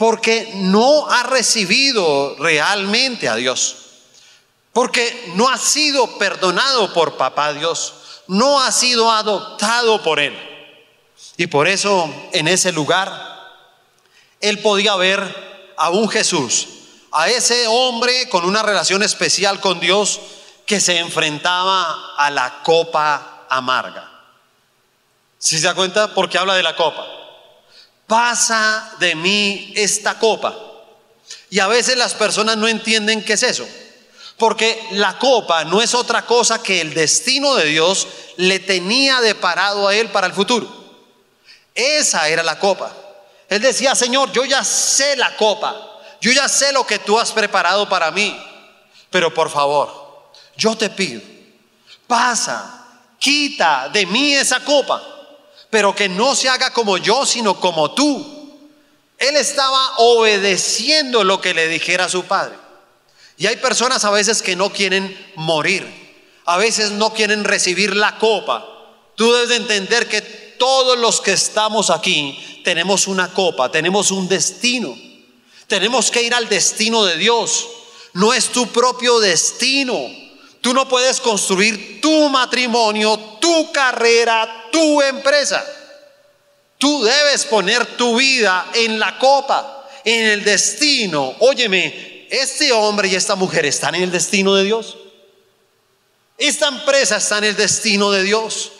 porque no ha recibido realmente a Dios. Porque no ha sido perdonado por papá Dios. No ha sido adoptado por Él. Y por eso en ese lugar Él podía ver a un Jesús, a ese hombre con una relación especial con Dios que se enfrentaba a la copa amarga. ¿Sí se da cuenta? Porque habla de la copa. Pasa de mí esta copa. Y a veces las personas no entienden qué es eso. Porque la copa no es otra cosa que el destino de Dios le tenía deparado a él para el futuro. Esa era la copa. Él decía, Señor, yo ya sé la copa. Yo ya sé lo que tú has preparado para mí. Pero por favor, yo te pido, pasa, quita de mí esa copa pero que no se haga como yo, sino como tú. Él estaba obedeciendo lo que le dijera su padre. Y hay personas a veces que no quieren morir, a veces no quieren recibir la copa. Tú debes de entender que todos los que estamos aquí tenemos una copa, tenemos un destino. Tenemos que ir al destino de Dios. No es tu propio destino. Tú no puedes construir tu matrimonio, tu carrera, tu empresa. Tú debes poner tu vida en la copa, en el destino. Óyeme, este hombre y esta mujer están en el destino de Dios. Esta empresa está en el destino de Dios.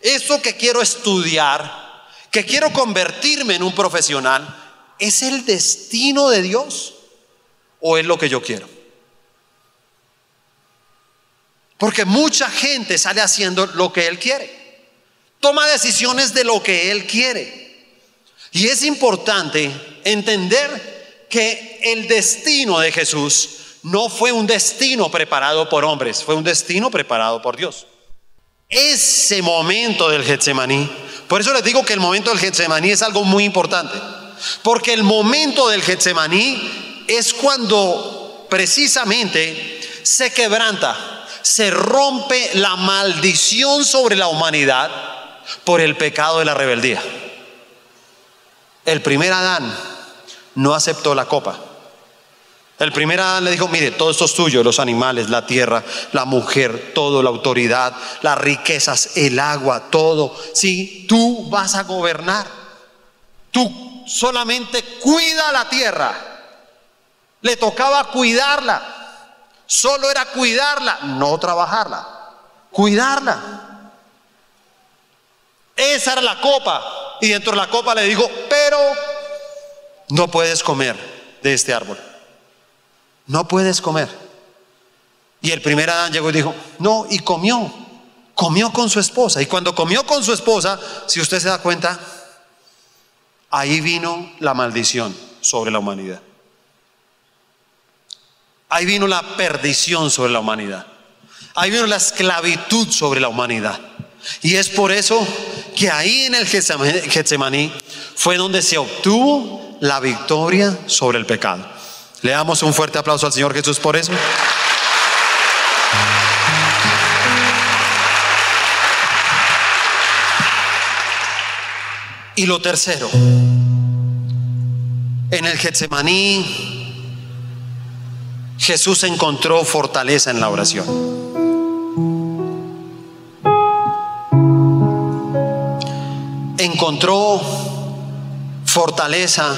Esto que quiero estudiar, que quiero convertirme en un profesional, ¿es el destino de Dios o es lo que yo quiero? Porque mucha gente sale haciendo lo que él quiere. Toma decisiones de lo que él quiere. Y es importante entender que el destino de Jesús no fue un destino preparado por hombres, fue un destino preparado por Dios. Ese momento del Getsemaní, por eso les digo que el momento del Getsemaní es algo muy importante, porque el momento del Getsemaní es cuando precisamente se quebranta se rompe la maldición sobre la humanidad por el pecado de la rebeldía. El primer Adán no aceptó la copa. El primer Adán le dijo, mire, todo esto es tuyo, los animales, la tierra, la mujer, todo, la autoridad, las riquezas, el agua, todo. Sí, tú vas a gobernar. Tú solamente cuida la tierra. Le tocaba cuidarla. Solo era cuidarla, no trabajarla. Cuidarla. Esa era la copa. Y dentro de la copa le dijo, pero no puedes comer de este árbol. No puedes comer. Y el primer Adán llegó y dijo, no, y comió. Comió con su esposa. Y cuando comió con su esposa, si usted se da cuenta, ahí vino la maldición sobre la humanidad. Ahí vino la perdición sobre la humanidad. Ahí vino la esclavitud sobre la humanidad. Y es por eso que ahí en el Getsemaní fue donde se obtuvo la victoria sobre el pecado. Le damos un fuerte aplauso al Señor Jesús por eso. Y lo tercero, en el Getsemaní Jesús encontró fortaleza en la oración. Encontró fortaleza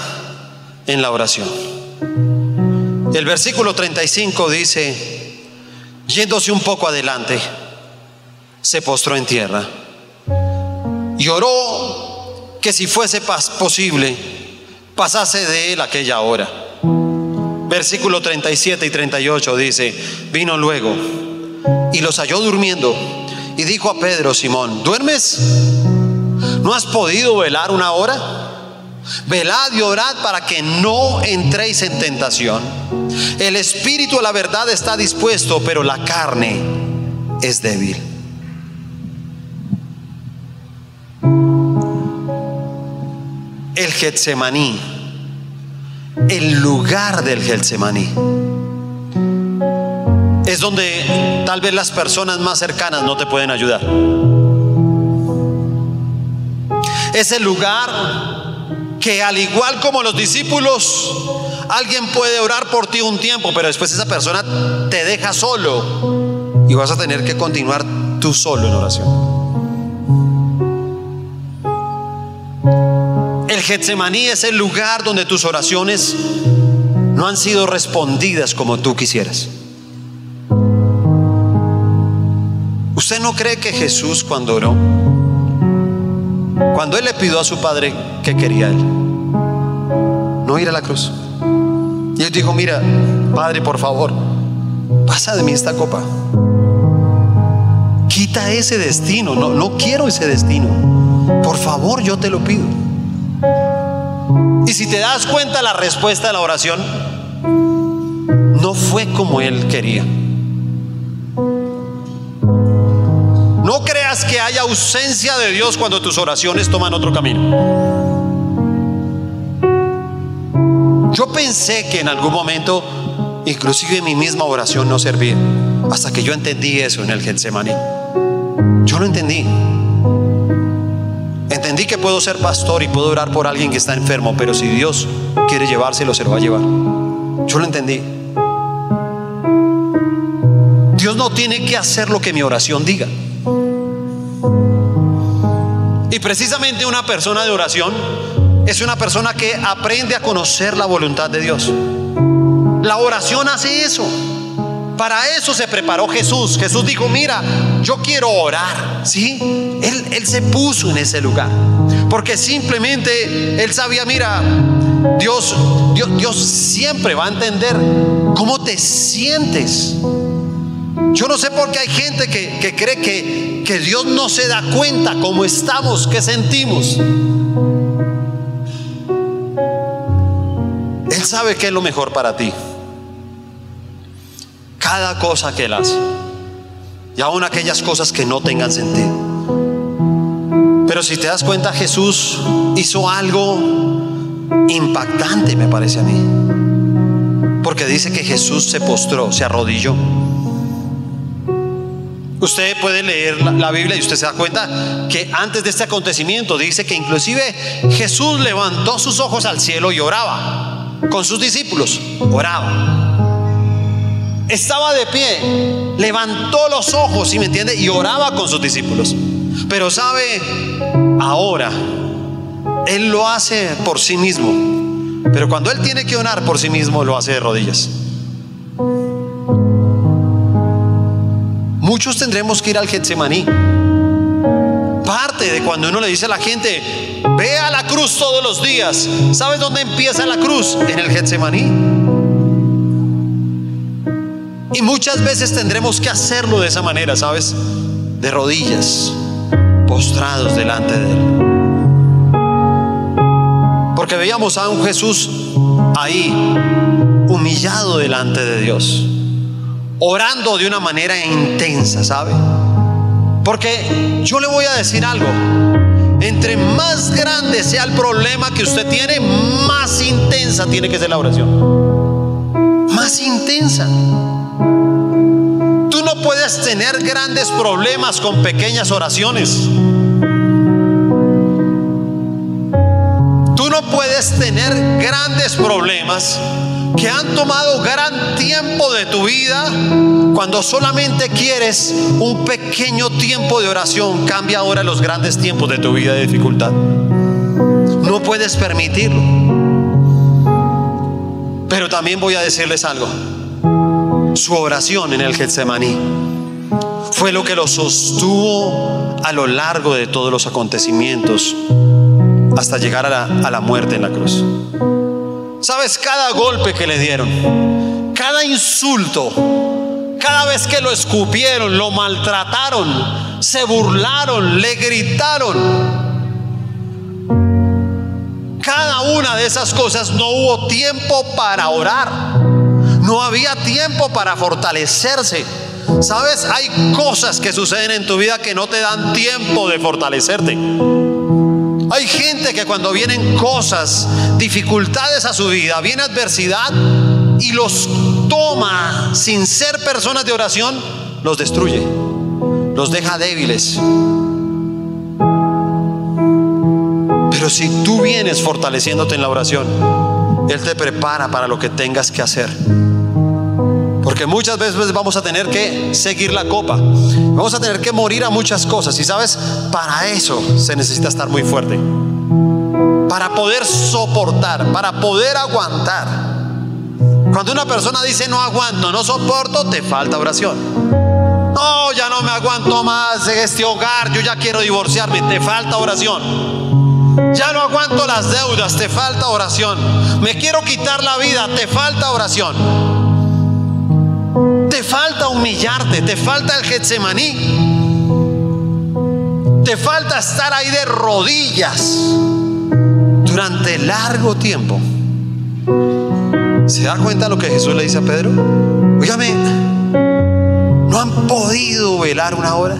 en la oración. El versículo 35 dice, yéndose un poco adelante, se postró en tierra y oró que si fuese posible, pasase de él aquella hora. Versículo 37 y 38 dice, vino luego y los halló durmiendo y dijo a Pedro, Simón, ¿duermes? ¿No has podido velar una hora? Velad y orad para que no entréis en tentación. El espíritu a la verdad está dispuesto, pero la carne es débil. El Getsemaní, el lugar del Getsemaní, es donde tal vez las personas más cercanas no te pueden ayudar. Es el lugar que al igual como los discípulos, alguien puede orar por ti un tiempo, pero después esa persona te deja solo y vas a tener que continuar tú solo en oración. Getsemaní es el lugar donde tus oraciones no han sido respondidas como tú quisieras. ¿Usted no cree que Jesús cuando oró cuando él le pidió a su padre que quería él, no ir a la cruz. Y él dijo, mira, padre, por favor, pasa de mí esta copa. Quita ese destino, no, no quiero ese destino. Por favor, yo te lo pido. Y si te das cuenta, la respuesta de la oración no fue como él quería. No creas que haya ausencia de Dios cuando tus oraciones toman otro camino. Yo pensé que en algún momento, inclusive mi misma oración no servía, hasta que yo entendí eso en el Getsemaní. Yo lo entendí. Que puedo ser pastor y puedo orar por alguien que está enfermo, pero si Dios quiere llevárselo, se lo va a llevar. Yo lo entendí. Dios no tiene que hacer lo que mi oración diga. Y precisamente una persona de oración es una persona que aprende a conocer la voluntad de Dios. La oración hace eso. Para eso se preparó Jesús. Jesús dijo, mira, yo quiero orar. ¿Sí? Él se puso en ese lugar. Porque simplemente él sabía, mira, Dios, Dios, Dios siempre va a entender cómo te sientes. Yo no sé por qué hay gente que, cree que, que Dios no se da cuenta cómo estamos, qué sentimos. Él sabe qué es lo mejor para ti. Cada cosa que Él hace. Y aún aquellas cosas que no tengan sentido. Pero si te das cuenta, Jesús hizo algo impactante, me parece a mí. Porque dice que Jesús se postró, se arrodilló. Usted puede leer la, Biblia y usted se da cuenta que antes de este acontecimiento dice que inclusive Jesús levantó sus ojos al cielo y oraba con sus discípulos. Oraba. Estaba de pie, levantó los ojos, ¿sí me entiende? Y oraba con sus discípulos. Pero sabe, ahora, Él lo hace por sí mismo. Pero cuando Él tiene que orar por sí mismo, lo hace de rodillas. Muchos tendremos que ir al Getsemaní. Parte de cuando uno le dice a la gente, ve a la cruz todos los días. ¿Sabes dónde empieza la cruz? En el Getsemaní. Y muchas veces tendremos que hacerlo de esa manera, ¿sabes? De rodillas, postrados delante de Él. Porque veíamos a un Jesús ahí, humillado delante de Dios, orando de una manera intensa, ¿sabe? Porque yo le voy a decir algo, entre más grande sea el problema que usted tiene, más intensa tiene que ser la oración. Más intensa. Puedes tener grandes problemas con pequeñas oraciones. Tú no puedes tener grandes problemas que han tomado gran tiempo de tu vida cuando solamente quieres un pequeño tiempo de oración. Cambia ahora los grandes tiempos de tu vida de dificultad. No puedes permitirlo. Pero también voy a decirles algo. Su oración en el Getsemaní fue lo que lo sostuvo a lo largo de todos los acontecimientos hasta llegar a la, a la muerte en la cruz. Sabes, cada golpe que le dieron, cada insulto, cada vez que lo escupieron, lo maltrataron, se burlaron, le gritaron. Cada una de esas cosas no hubo tiempo para orar. No había tiempo para fortalecerse. Sabes, hay cosas que suceden en tu vida que no te dan tiempo de fortalecerte. Hay gente que cuando vienen cosas, dificultades a su vida, viene adversidad y los toma sin ser personas de oración, los destruye, los deja débiles. Pero si tú vienes fortaleciéndote en la oración, Él te prepara para lo que tengas que hacer. Porque muchas veces vamos a tener que seguir la copa. Vamos a tener que morir a muchas cosas. Y sabes, para eso se necesita estar muy fuerte. Para poder soportar, para poder aguantar. Cuando una persona dice no aguanto, no soporto, te falta oración. No, ya no me aguanto más en este hogar, yo ya quiero divorciarme, te falta oración. Ya no aguanto las deudas, te falta oración. Me quiero quitar la vida, te falta oración. Te falta humillarte, te falta el Getsemaní. Te falta estar ahí de rodillas durante largo tiempo. ¿Se da cuenta lo que Jesús le dice a Pedro? Óigame, ¿no han podido velar una hora?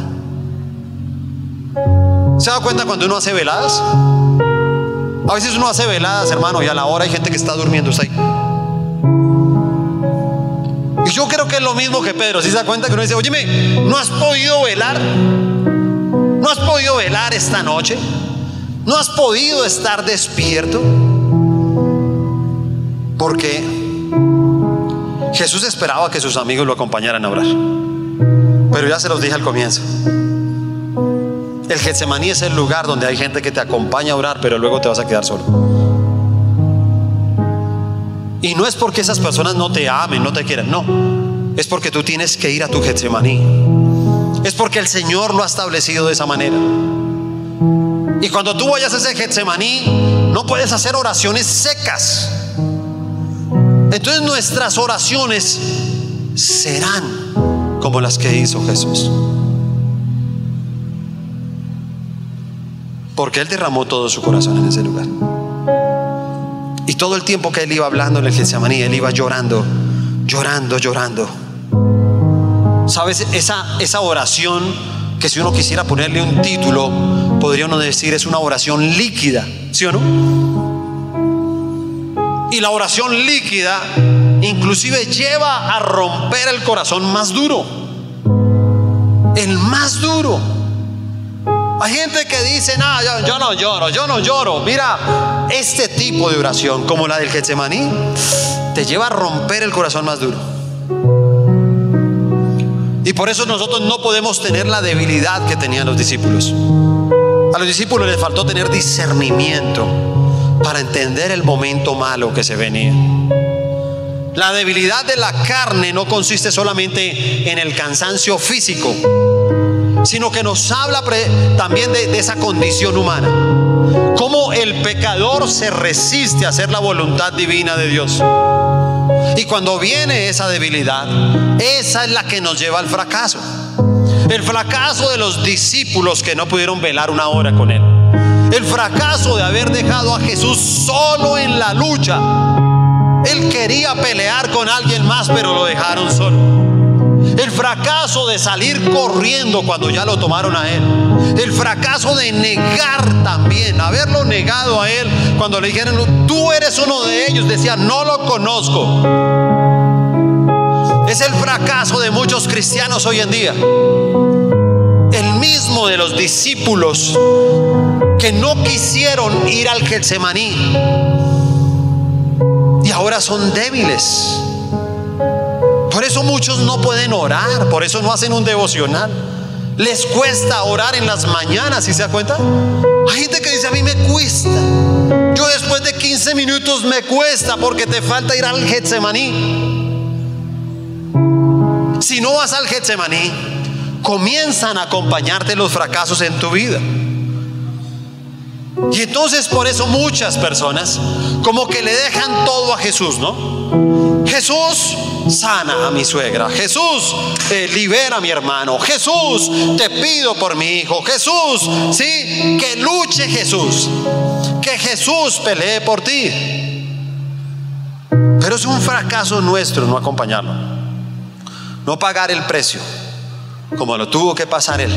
¿Se da cuenta cuando uno hace veladas? A veces uno hace veladas, hermano, y a la hora hay gente que está durmiendo, ahí. Y yo creo que es lo mismo que Pedro. Si se da cuenta que uno dice, óyeme, ¿no has podido velar? ¿No has podido velar esta noche? ¿No has podido estar despierto? Porque Jesús esperaba que sus amigos lo acompañaran a orar. Pero ya se los dije al comienzo. El Getsemaní es el lugar donde hay gente que te acompaña a orar, pero luego te vas a quedar solo. Y no es porque esas personas no te amen, no te quieran, no. Es porque tú tienes que ir a tu Getsemaní. Es porque el Señor lo ha establecido de esa manera. Y cuando tú vayas a ese Getsemaní, no puedes hacer oraciones secas. Entonces nuestras oraciones serán como las que hizo Jesús. Porque Él derramó todo su corazón en ese lugar. Todo el tiempo que Él iba hablando en el Getsemaní, Él iba llorando, llorando, llorando. ¿Sabes? Esa, esa oración que si uno quisiera ponerle un título, podría uno decir es una oración líquida, ¿sí o no? Y la oración líquida inclusive lleva a romper el corazón más duro. El más duro. Hay gente que dice, no, yo, no lloro, yo no lloro. Mira, este tipo de oración, como la del Getsemaní, te lleva a romper el corazón más duro. Y por eso nosotros no podemos tener la debilidad que tenían los discípulos. A los discípulos les faltó tener discernimiento para entender el momento malo que se venía. La debilidad de la carne no consiste solamente en el cansancio físico, sino que nos habla también de, esa condición humana. Cómo el pecador se resiste a hacer la voluntad divina de Dios. Y cuando viene esa debilidad, esa es la que nos lleva al fracaso. El fracaso de los discípulos que no pudieron velar una hora con Él. El fracaso de haber dejado a Jesús solo en la lucha. Él quería pelear con alguien más, pero lo dejaron solo. El fracaso de salir corriendo cuando ya lo tomaron a él. El fracaso de negar también, haberlo negado a él cuando le dijeron, tú eres uno de ellos. Decía, no lo conozco. Es el fracaso de muchos cristianos hoy en día. El mismo de los discípulos que no quisieron ir al Getsemaní y ahora son débiles. Por eso muchos no pueden orar, por eso no hacen un devocional. Les cuesta orar en las mañanas, ¿si se da cuenta? Hay gente que dice, a mí me cuesta. Yo después de 15 minutos me cuesta porque te falta ir al Getsemaní. Si no vas al Getsemaní, comienzan a acompañarte los fracasos en tu vida. Y entonces por eso muchas personas como que le dejan todo a Jesús, ¿no? Jesús sana a mi suegra. Jesús eh, libera a mi hermano. Jesús te pido por mi hijo. Jesús, sí, que luche Jesús. Que Jesús pelee por ti. Pero es un fracaso nuestro no acompañarlo. No pagar el precio como lo tuvo que pasar él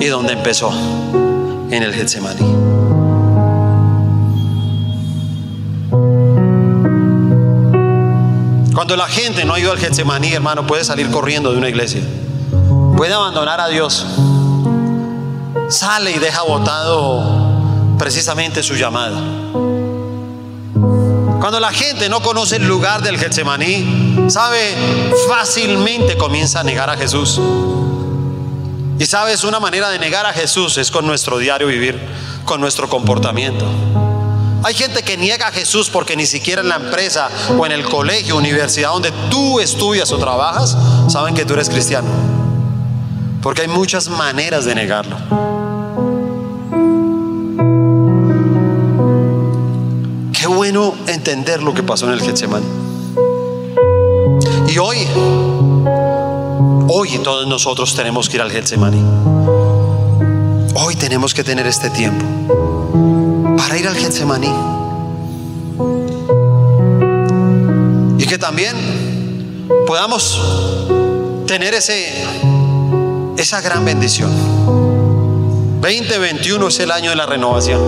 y donde empezó en el Getsemaní. Cuando la gente no ha ido al Getsemaní, hermano, puede salir corriendo de una iglesia. Puede abandonar a Dios. Sale y deja botado precisamente su llamada. Cuando la gente no conoce el lugar del Getsemaní, sabe, fácilmente comienza a negar a Jesús. Y sabes, una manera de negar a Jesús es con nuestro diario vivir, con nuestro comportamiento. Hay gente que niega a Jesús porque ni siquiera en la empresa o en el colegio, universidad donde tú estudias o trabajas, saben que tú eres cristiano. Porque hay muchas maneras de negarlo. Qué bueno entender lo que pasó en el Getsemaní. Y hoy, hoy todos nosotros tenemos que ir al Getsemaní. Hoy tenemos que tener este tiempo para ir al Getsemaní. Y que también podamos tener ese, esa gran bendición. 2021 es el año de la renovación.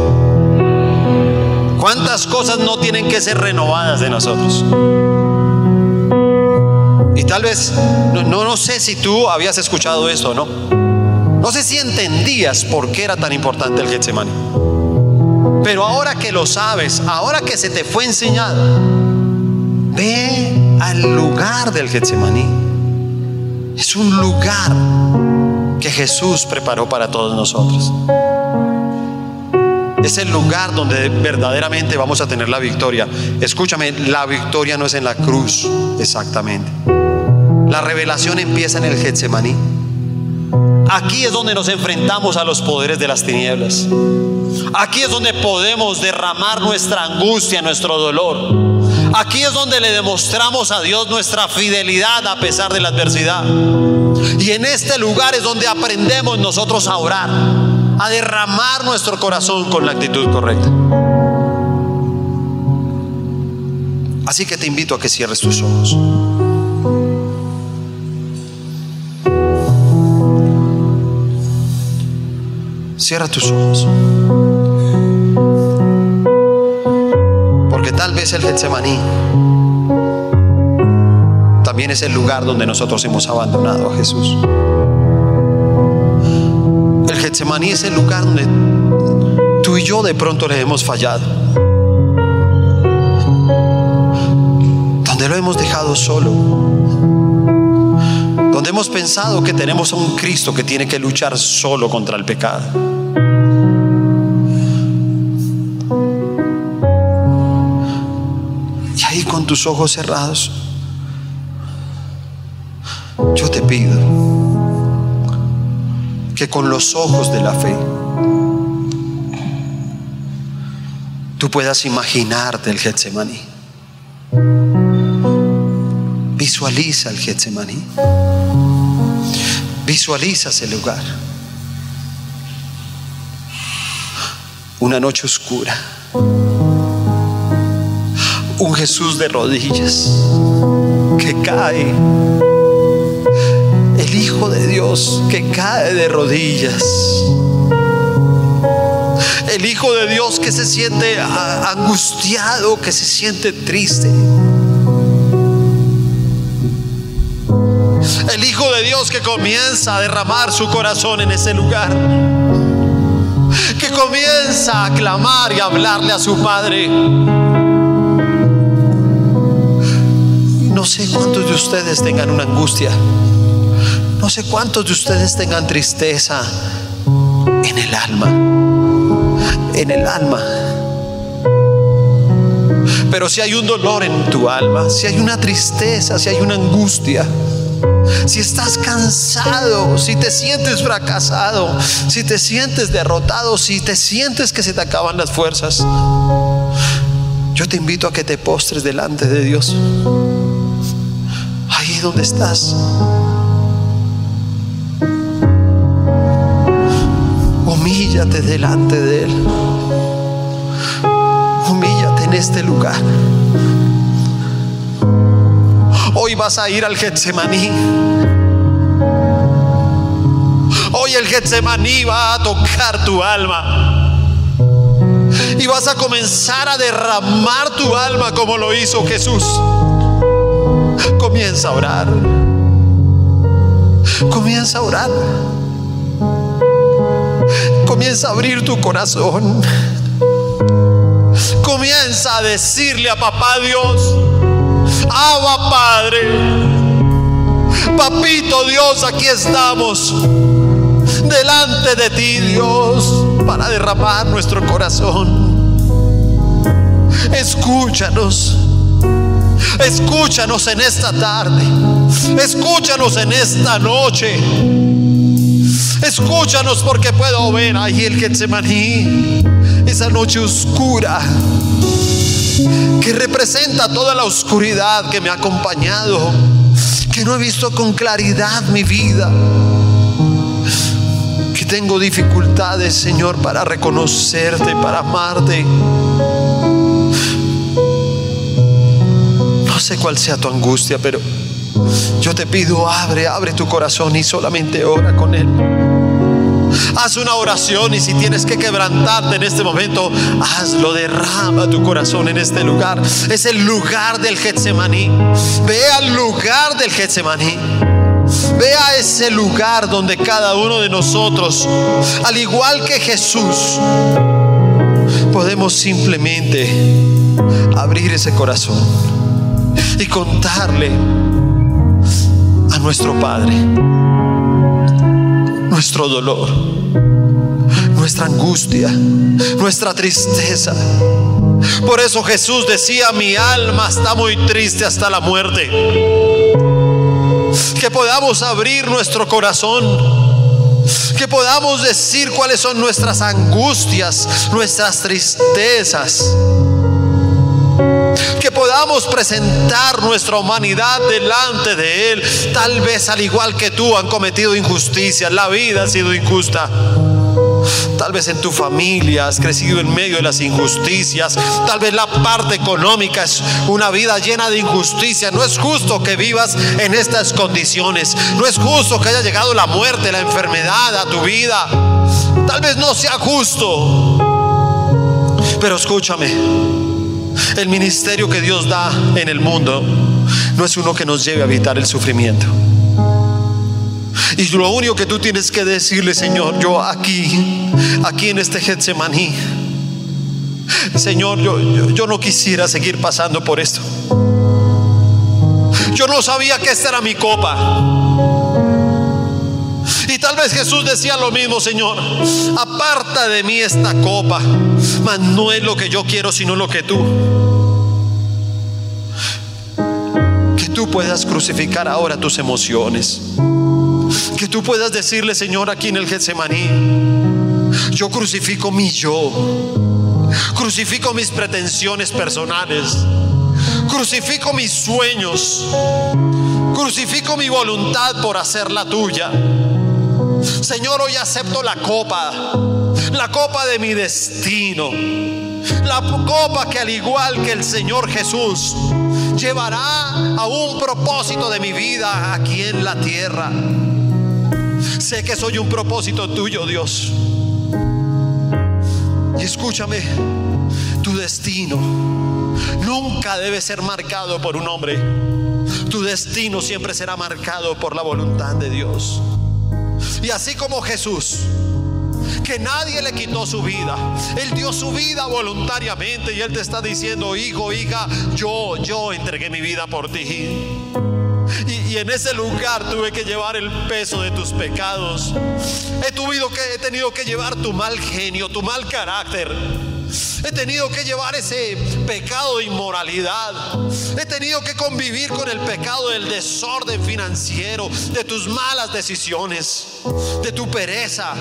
¿Cuántas cosas no tienen que ser renovadas de nosotros? Y tal vez, no, no sé si tú habías escuchado esto o no. No sé si entendías por qué era tan importante el Getsemaní. Pero ahora que lo sabes, ahora que se te fue enseñado, ve al lugar del Getsemaní. Es un lugar que Jesús preparó para todos nosotros. Es el lugar donde verdaderamente vamos a tener la victoria. Escúchame, la victoria no es en la cruz, exactamente. La revelación empieza en el Getsemaní. Aquí es donde nos enfrentamos a los poderes de las tinieblas. Aquí es donde podemos derramar nuestra angustia, nuestro dolor. Aquí es donde le demostramos a Dios nuestra fidelidad a pesar de la adversidad. Y en este lugar es donde aprendemos nosotros a orar, a derramar nuestro corazón con la actitud correcta. Así que te invito a que cierres tus ojos. Cierra tus ojos. Porque tal vez el Getsemaní también es el lugar donde nosotros hemos abandonado a Jesús. El Getsemaní es el lugar donde tú y yo de pronto le hemos fallado. Donde lo hemos dejado solo. Donde hemos pensado que tenemos a un Cristo que tiene que luchar solo contra el pecado. Tus ojos cerrados, yo te pido que con los ojos de la fe tú puedas imaginarte el Getsemaní. Visualiza el Getsemaní. Visualiza ese lugar. Una noche oscura. Jesús de rodillas que cae. El Hijo de Dios que cae de rodillas. El Hijo de Dios que se siente angustiado, que se siente triste. El Hijo de Dios que comienza a derramar su corazón en ese lugar. Que comienza a clamar y a hablarle a su Padre. No sé cuántos de ustedes tengan una angustia. No sé cuántos de ustedes tengan tristeza en el alma. En el alma. Pero si hay un dolor en tu alma, si hay una tristeza, si hay una angustia, si estás cansado, si te sientes fracasado, si te sientes derrotado, si te sientes que se te acaban las fuerzas, yo te invito a que te postres delante de Dios. Donde estás. Humíllate delante de Él. Humíllate en este lugar. Hoy vas a ir al Getsemaní. Hoy el Getsemaní va a tocar tu alma. Y vas a comenzar a derramar tu alma como lo hizo Jesús. Comienza a orar. Comienza a orar. Comienza a abrir tu corazón. Comienza a decirle a papá Dios, Abba Padre, Papito Dios, aquí estamos delante de ti, Dios, para derramar nuestro corazón. Escúchanos. Escúchanos en esta tarde. Escúchanos en esta noche. Escúchanos porque puedo ver ahí el Getsemaní, esa noche oscura que representa toda la oscuridad que me ha acompañado, que no he visto con claridad mi vida, que tengo dificultades, Señor, para reconocerte, para amarte. Sé cuál sea tu angustia, pero yo te pido, abre, abre tu corazón y solamente ora con Él. Haz una oración y si tienes que quebrantarte en este momento, hazlo, derrama tu corazón en este lugar. Es el lugar del Getsemaní. Ve al lugar del Getsemaní. Ve a ese lugar donde cada uno de nosotros, al igual que Jesús, podemos simplemente abrir ese corazón y contarle a nuestro Padre nuestro dolor, nuestra angustia, nuestra tristeza. Por eso Jesús decía, mi alma está muy triste hasta la muerte. Que podamos abrir nuestro corazón que podamos decir cuáles son nuestras angustias, nuestras tristezas. Que podamos presentar nuestra humanidad delante de Él. Tal vez al igual que tú han cometido injusticias. La vida ha sido injusta. Tal vez en tu familia has crecido en medio de las injusticias. Tal vez la parte económica es una vida llena de injusticia. No es justo que vivas en estas condiciones. No es justo que haya llegado la muerte, la enfermedad a tu vida. Tal vez no sea justo. Pero escúchame. El ministerio que Dios da en el mundo no es uno que nos lleve a evitar el sufrimiento. Y lo único que tú tienes que decirle, Señor, yo aquí, aquí en este Getsemaní, Señor, yo, yo, yo, no quisiera seguir pasando por esto. Yo no sabía que esta era mi copa. Y tal vez Jesús decía lo mismo, Señor, aparta de mí esta copa, mas no es lo que yo quiero, sino lo que tú. Que tú puedas crucificar ahora tus emociones. Que tú puedas decirle, Señor, aquí en el Getsemaní, yo crucifico mi yo. Crucifico mis pretensiones personales. Crucifico mis sueños. Crucifico mi voluntad por hacer la tuya. Señor, hoy acepto la copa, la copa de mi destino. La copa que al igual que el Señor Jesús llevará a un propósito de mi vida aquí en la tierra. Sé que soy un propósito tuyo, Dios. Y escúchame, tu destino nunca debe ser marcado por un hombre. Tu destino siempre será marcado por la voluntad de Dios. Y así como Jesús, que nadie le quitó su vida, Él dio su vida voluntariamente y Él te está diciendo, hijo, hija, yo, yo entregué mi vida por ti. Y, y, en ese lugar tuve que llevar el peso de tus pecados. He, tuvido que, he tenido que llevar tu mal genio, tu mal carácter. He tenido que llevar ese pecado de inmoralidad. He tenido que convivir con el pecado del desorden financiero, de tus malas decisiones, de tu pereza.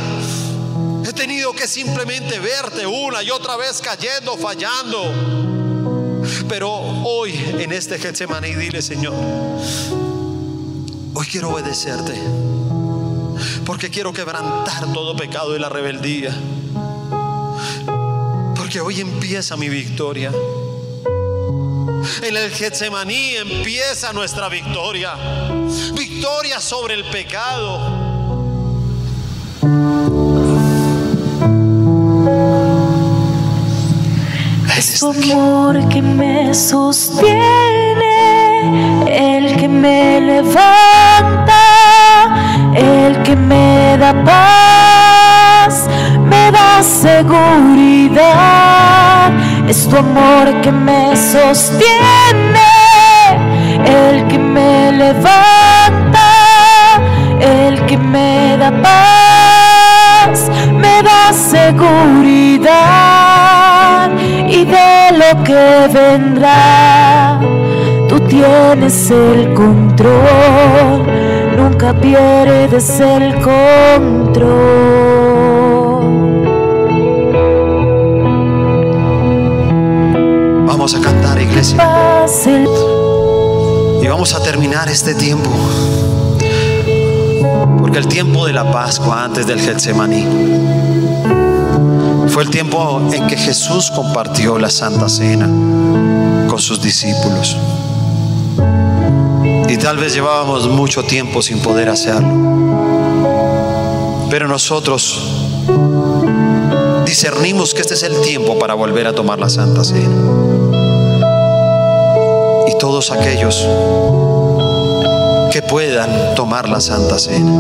He tenido que simplemente verte una y otra vez cayendo, fallando. Pero hoy en este Getsemaní dile, Señor, hoy quiero obedecerte. Porque quiero quebrantar todo pecado y la rebeldía. Porque hoy empieza mi victoria. En el Getsemaní empieza nuestra victoria. Victoria sobre el pecado. Es tu amor que me sostiene, el que me levanta, el que me da paz, me da seguridad. Es tu amor que me sostiene, el que me levanta, el que me da paz, me da seguridad y de lo que vendrá. Tú tienes el control, nunca pierdes el control. Vamos a cantar, iglesia. Y vamos a terminar este tiempo. Porque el tiempo de la Pascua antes del Getsemaní fue el tiempo en que Jesús compartió la Santa Cena con sus discípulos. Y tal vez llevábamos mucho tiempo sin poder hacerlo. Pero nosotros discernimos que este es el tiempo para volver a tomar la Santa Cena. Todos aquellos que puedan tomar la Santa Cena.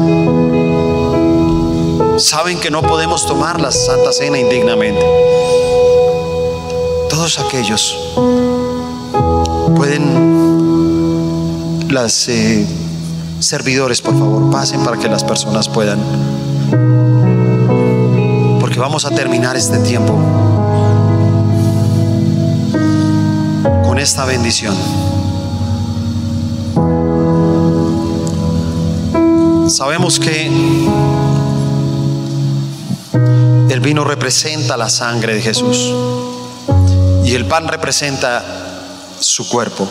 Saben que no podemos tomar la Santa Cena indignamente. Todos aquellos pueden, las eh, servidores, por favor, pasen para que las personas puedan. Porque vamos a terminar este tiempo con esta bendición. Sabemos que el vino representa la sangre de Jesús y el pan representa su cuerpo.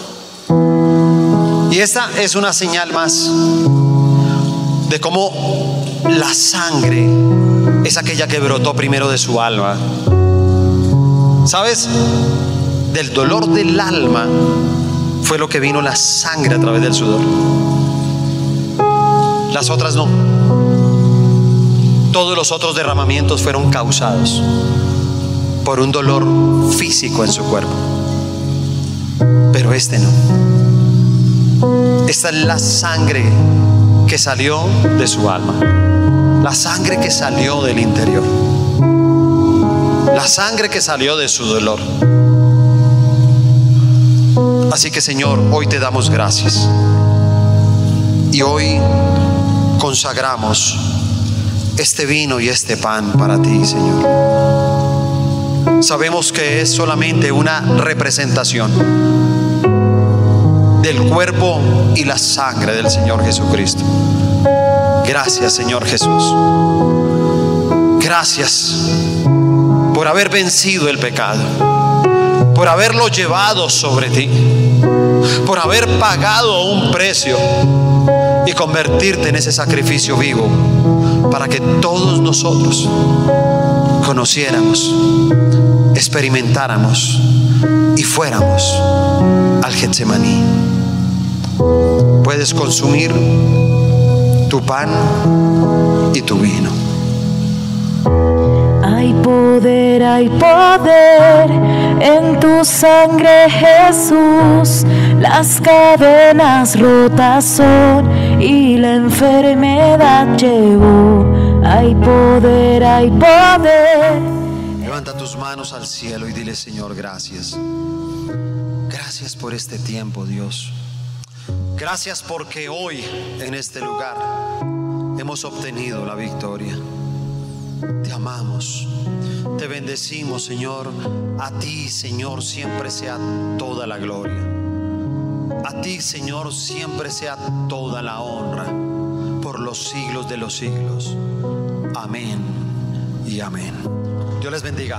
Y esta es una señal más de cómo la sangre es aquella que brotó primero de su alma. ¿Sabes? Del dolor del alma fue lo que vino la sangre a través del sudor. Las otras no. Todos los otros derramamientos fueron causados por un dolor físico en su cuerpo. Pero este no. Esta es la sangre que salió de su alma. La sangre que salió del interior. La sangre que salió de su dolor. Así que Señor, hoy te damos gracias. Y hoy consagramos este vino y este pan para ti, Señor. Sabemos que es solamente una representación del cuerpo y la sangre del Señor Jesucristo. Gracias, Señor Jesús. Gracias por haber vencido el pecado, por haberlo llevado sobre ti, por haber pagado un precio y convertirte en ese sacrificio vivo para que todos nosotros conociéramos experimentáramos y fuéramos al Getsemaní. Puedes consumir tu pan y tu vino. Hay poder, hay poder en tu sangre, Jesús. Las cadenas rotas son y la enfermedad llegó. Hay poder, hay poder. Levanta tus manos al cielo y dile, Señor, gracias. Gracias por este tiempo, Dios. Gracias porque hoy en este lugar hemos obtenido la victoria. Te amamos, te bendecimos, Señor. A ti, Señor, siempre sea toda la gloria. A ti, Señor, siempre sea toda la honra por los siglos de los siglos. Amén y amén. Dios les bendiga.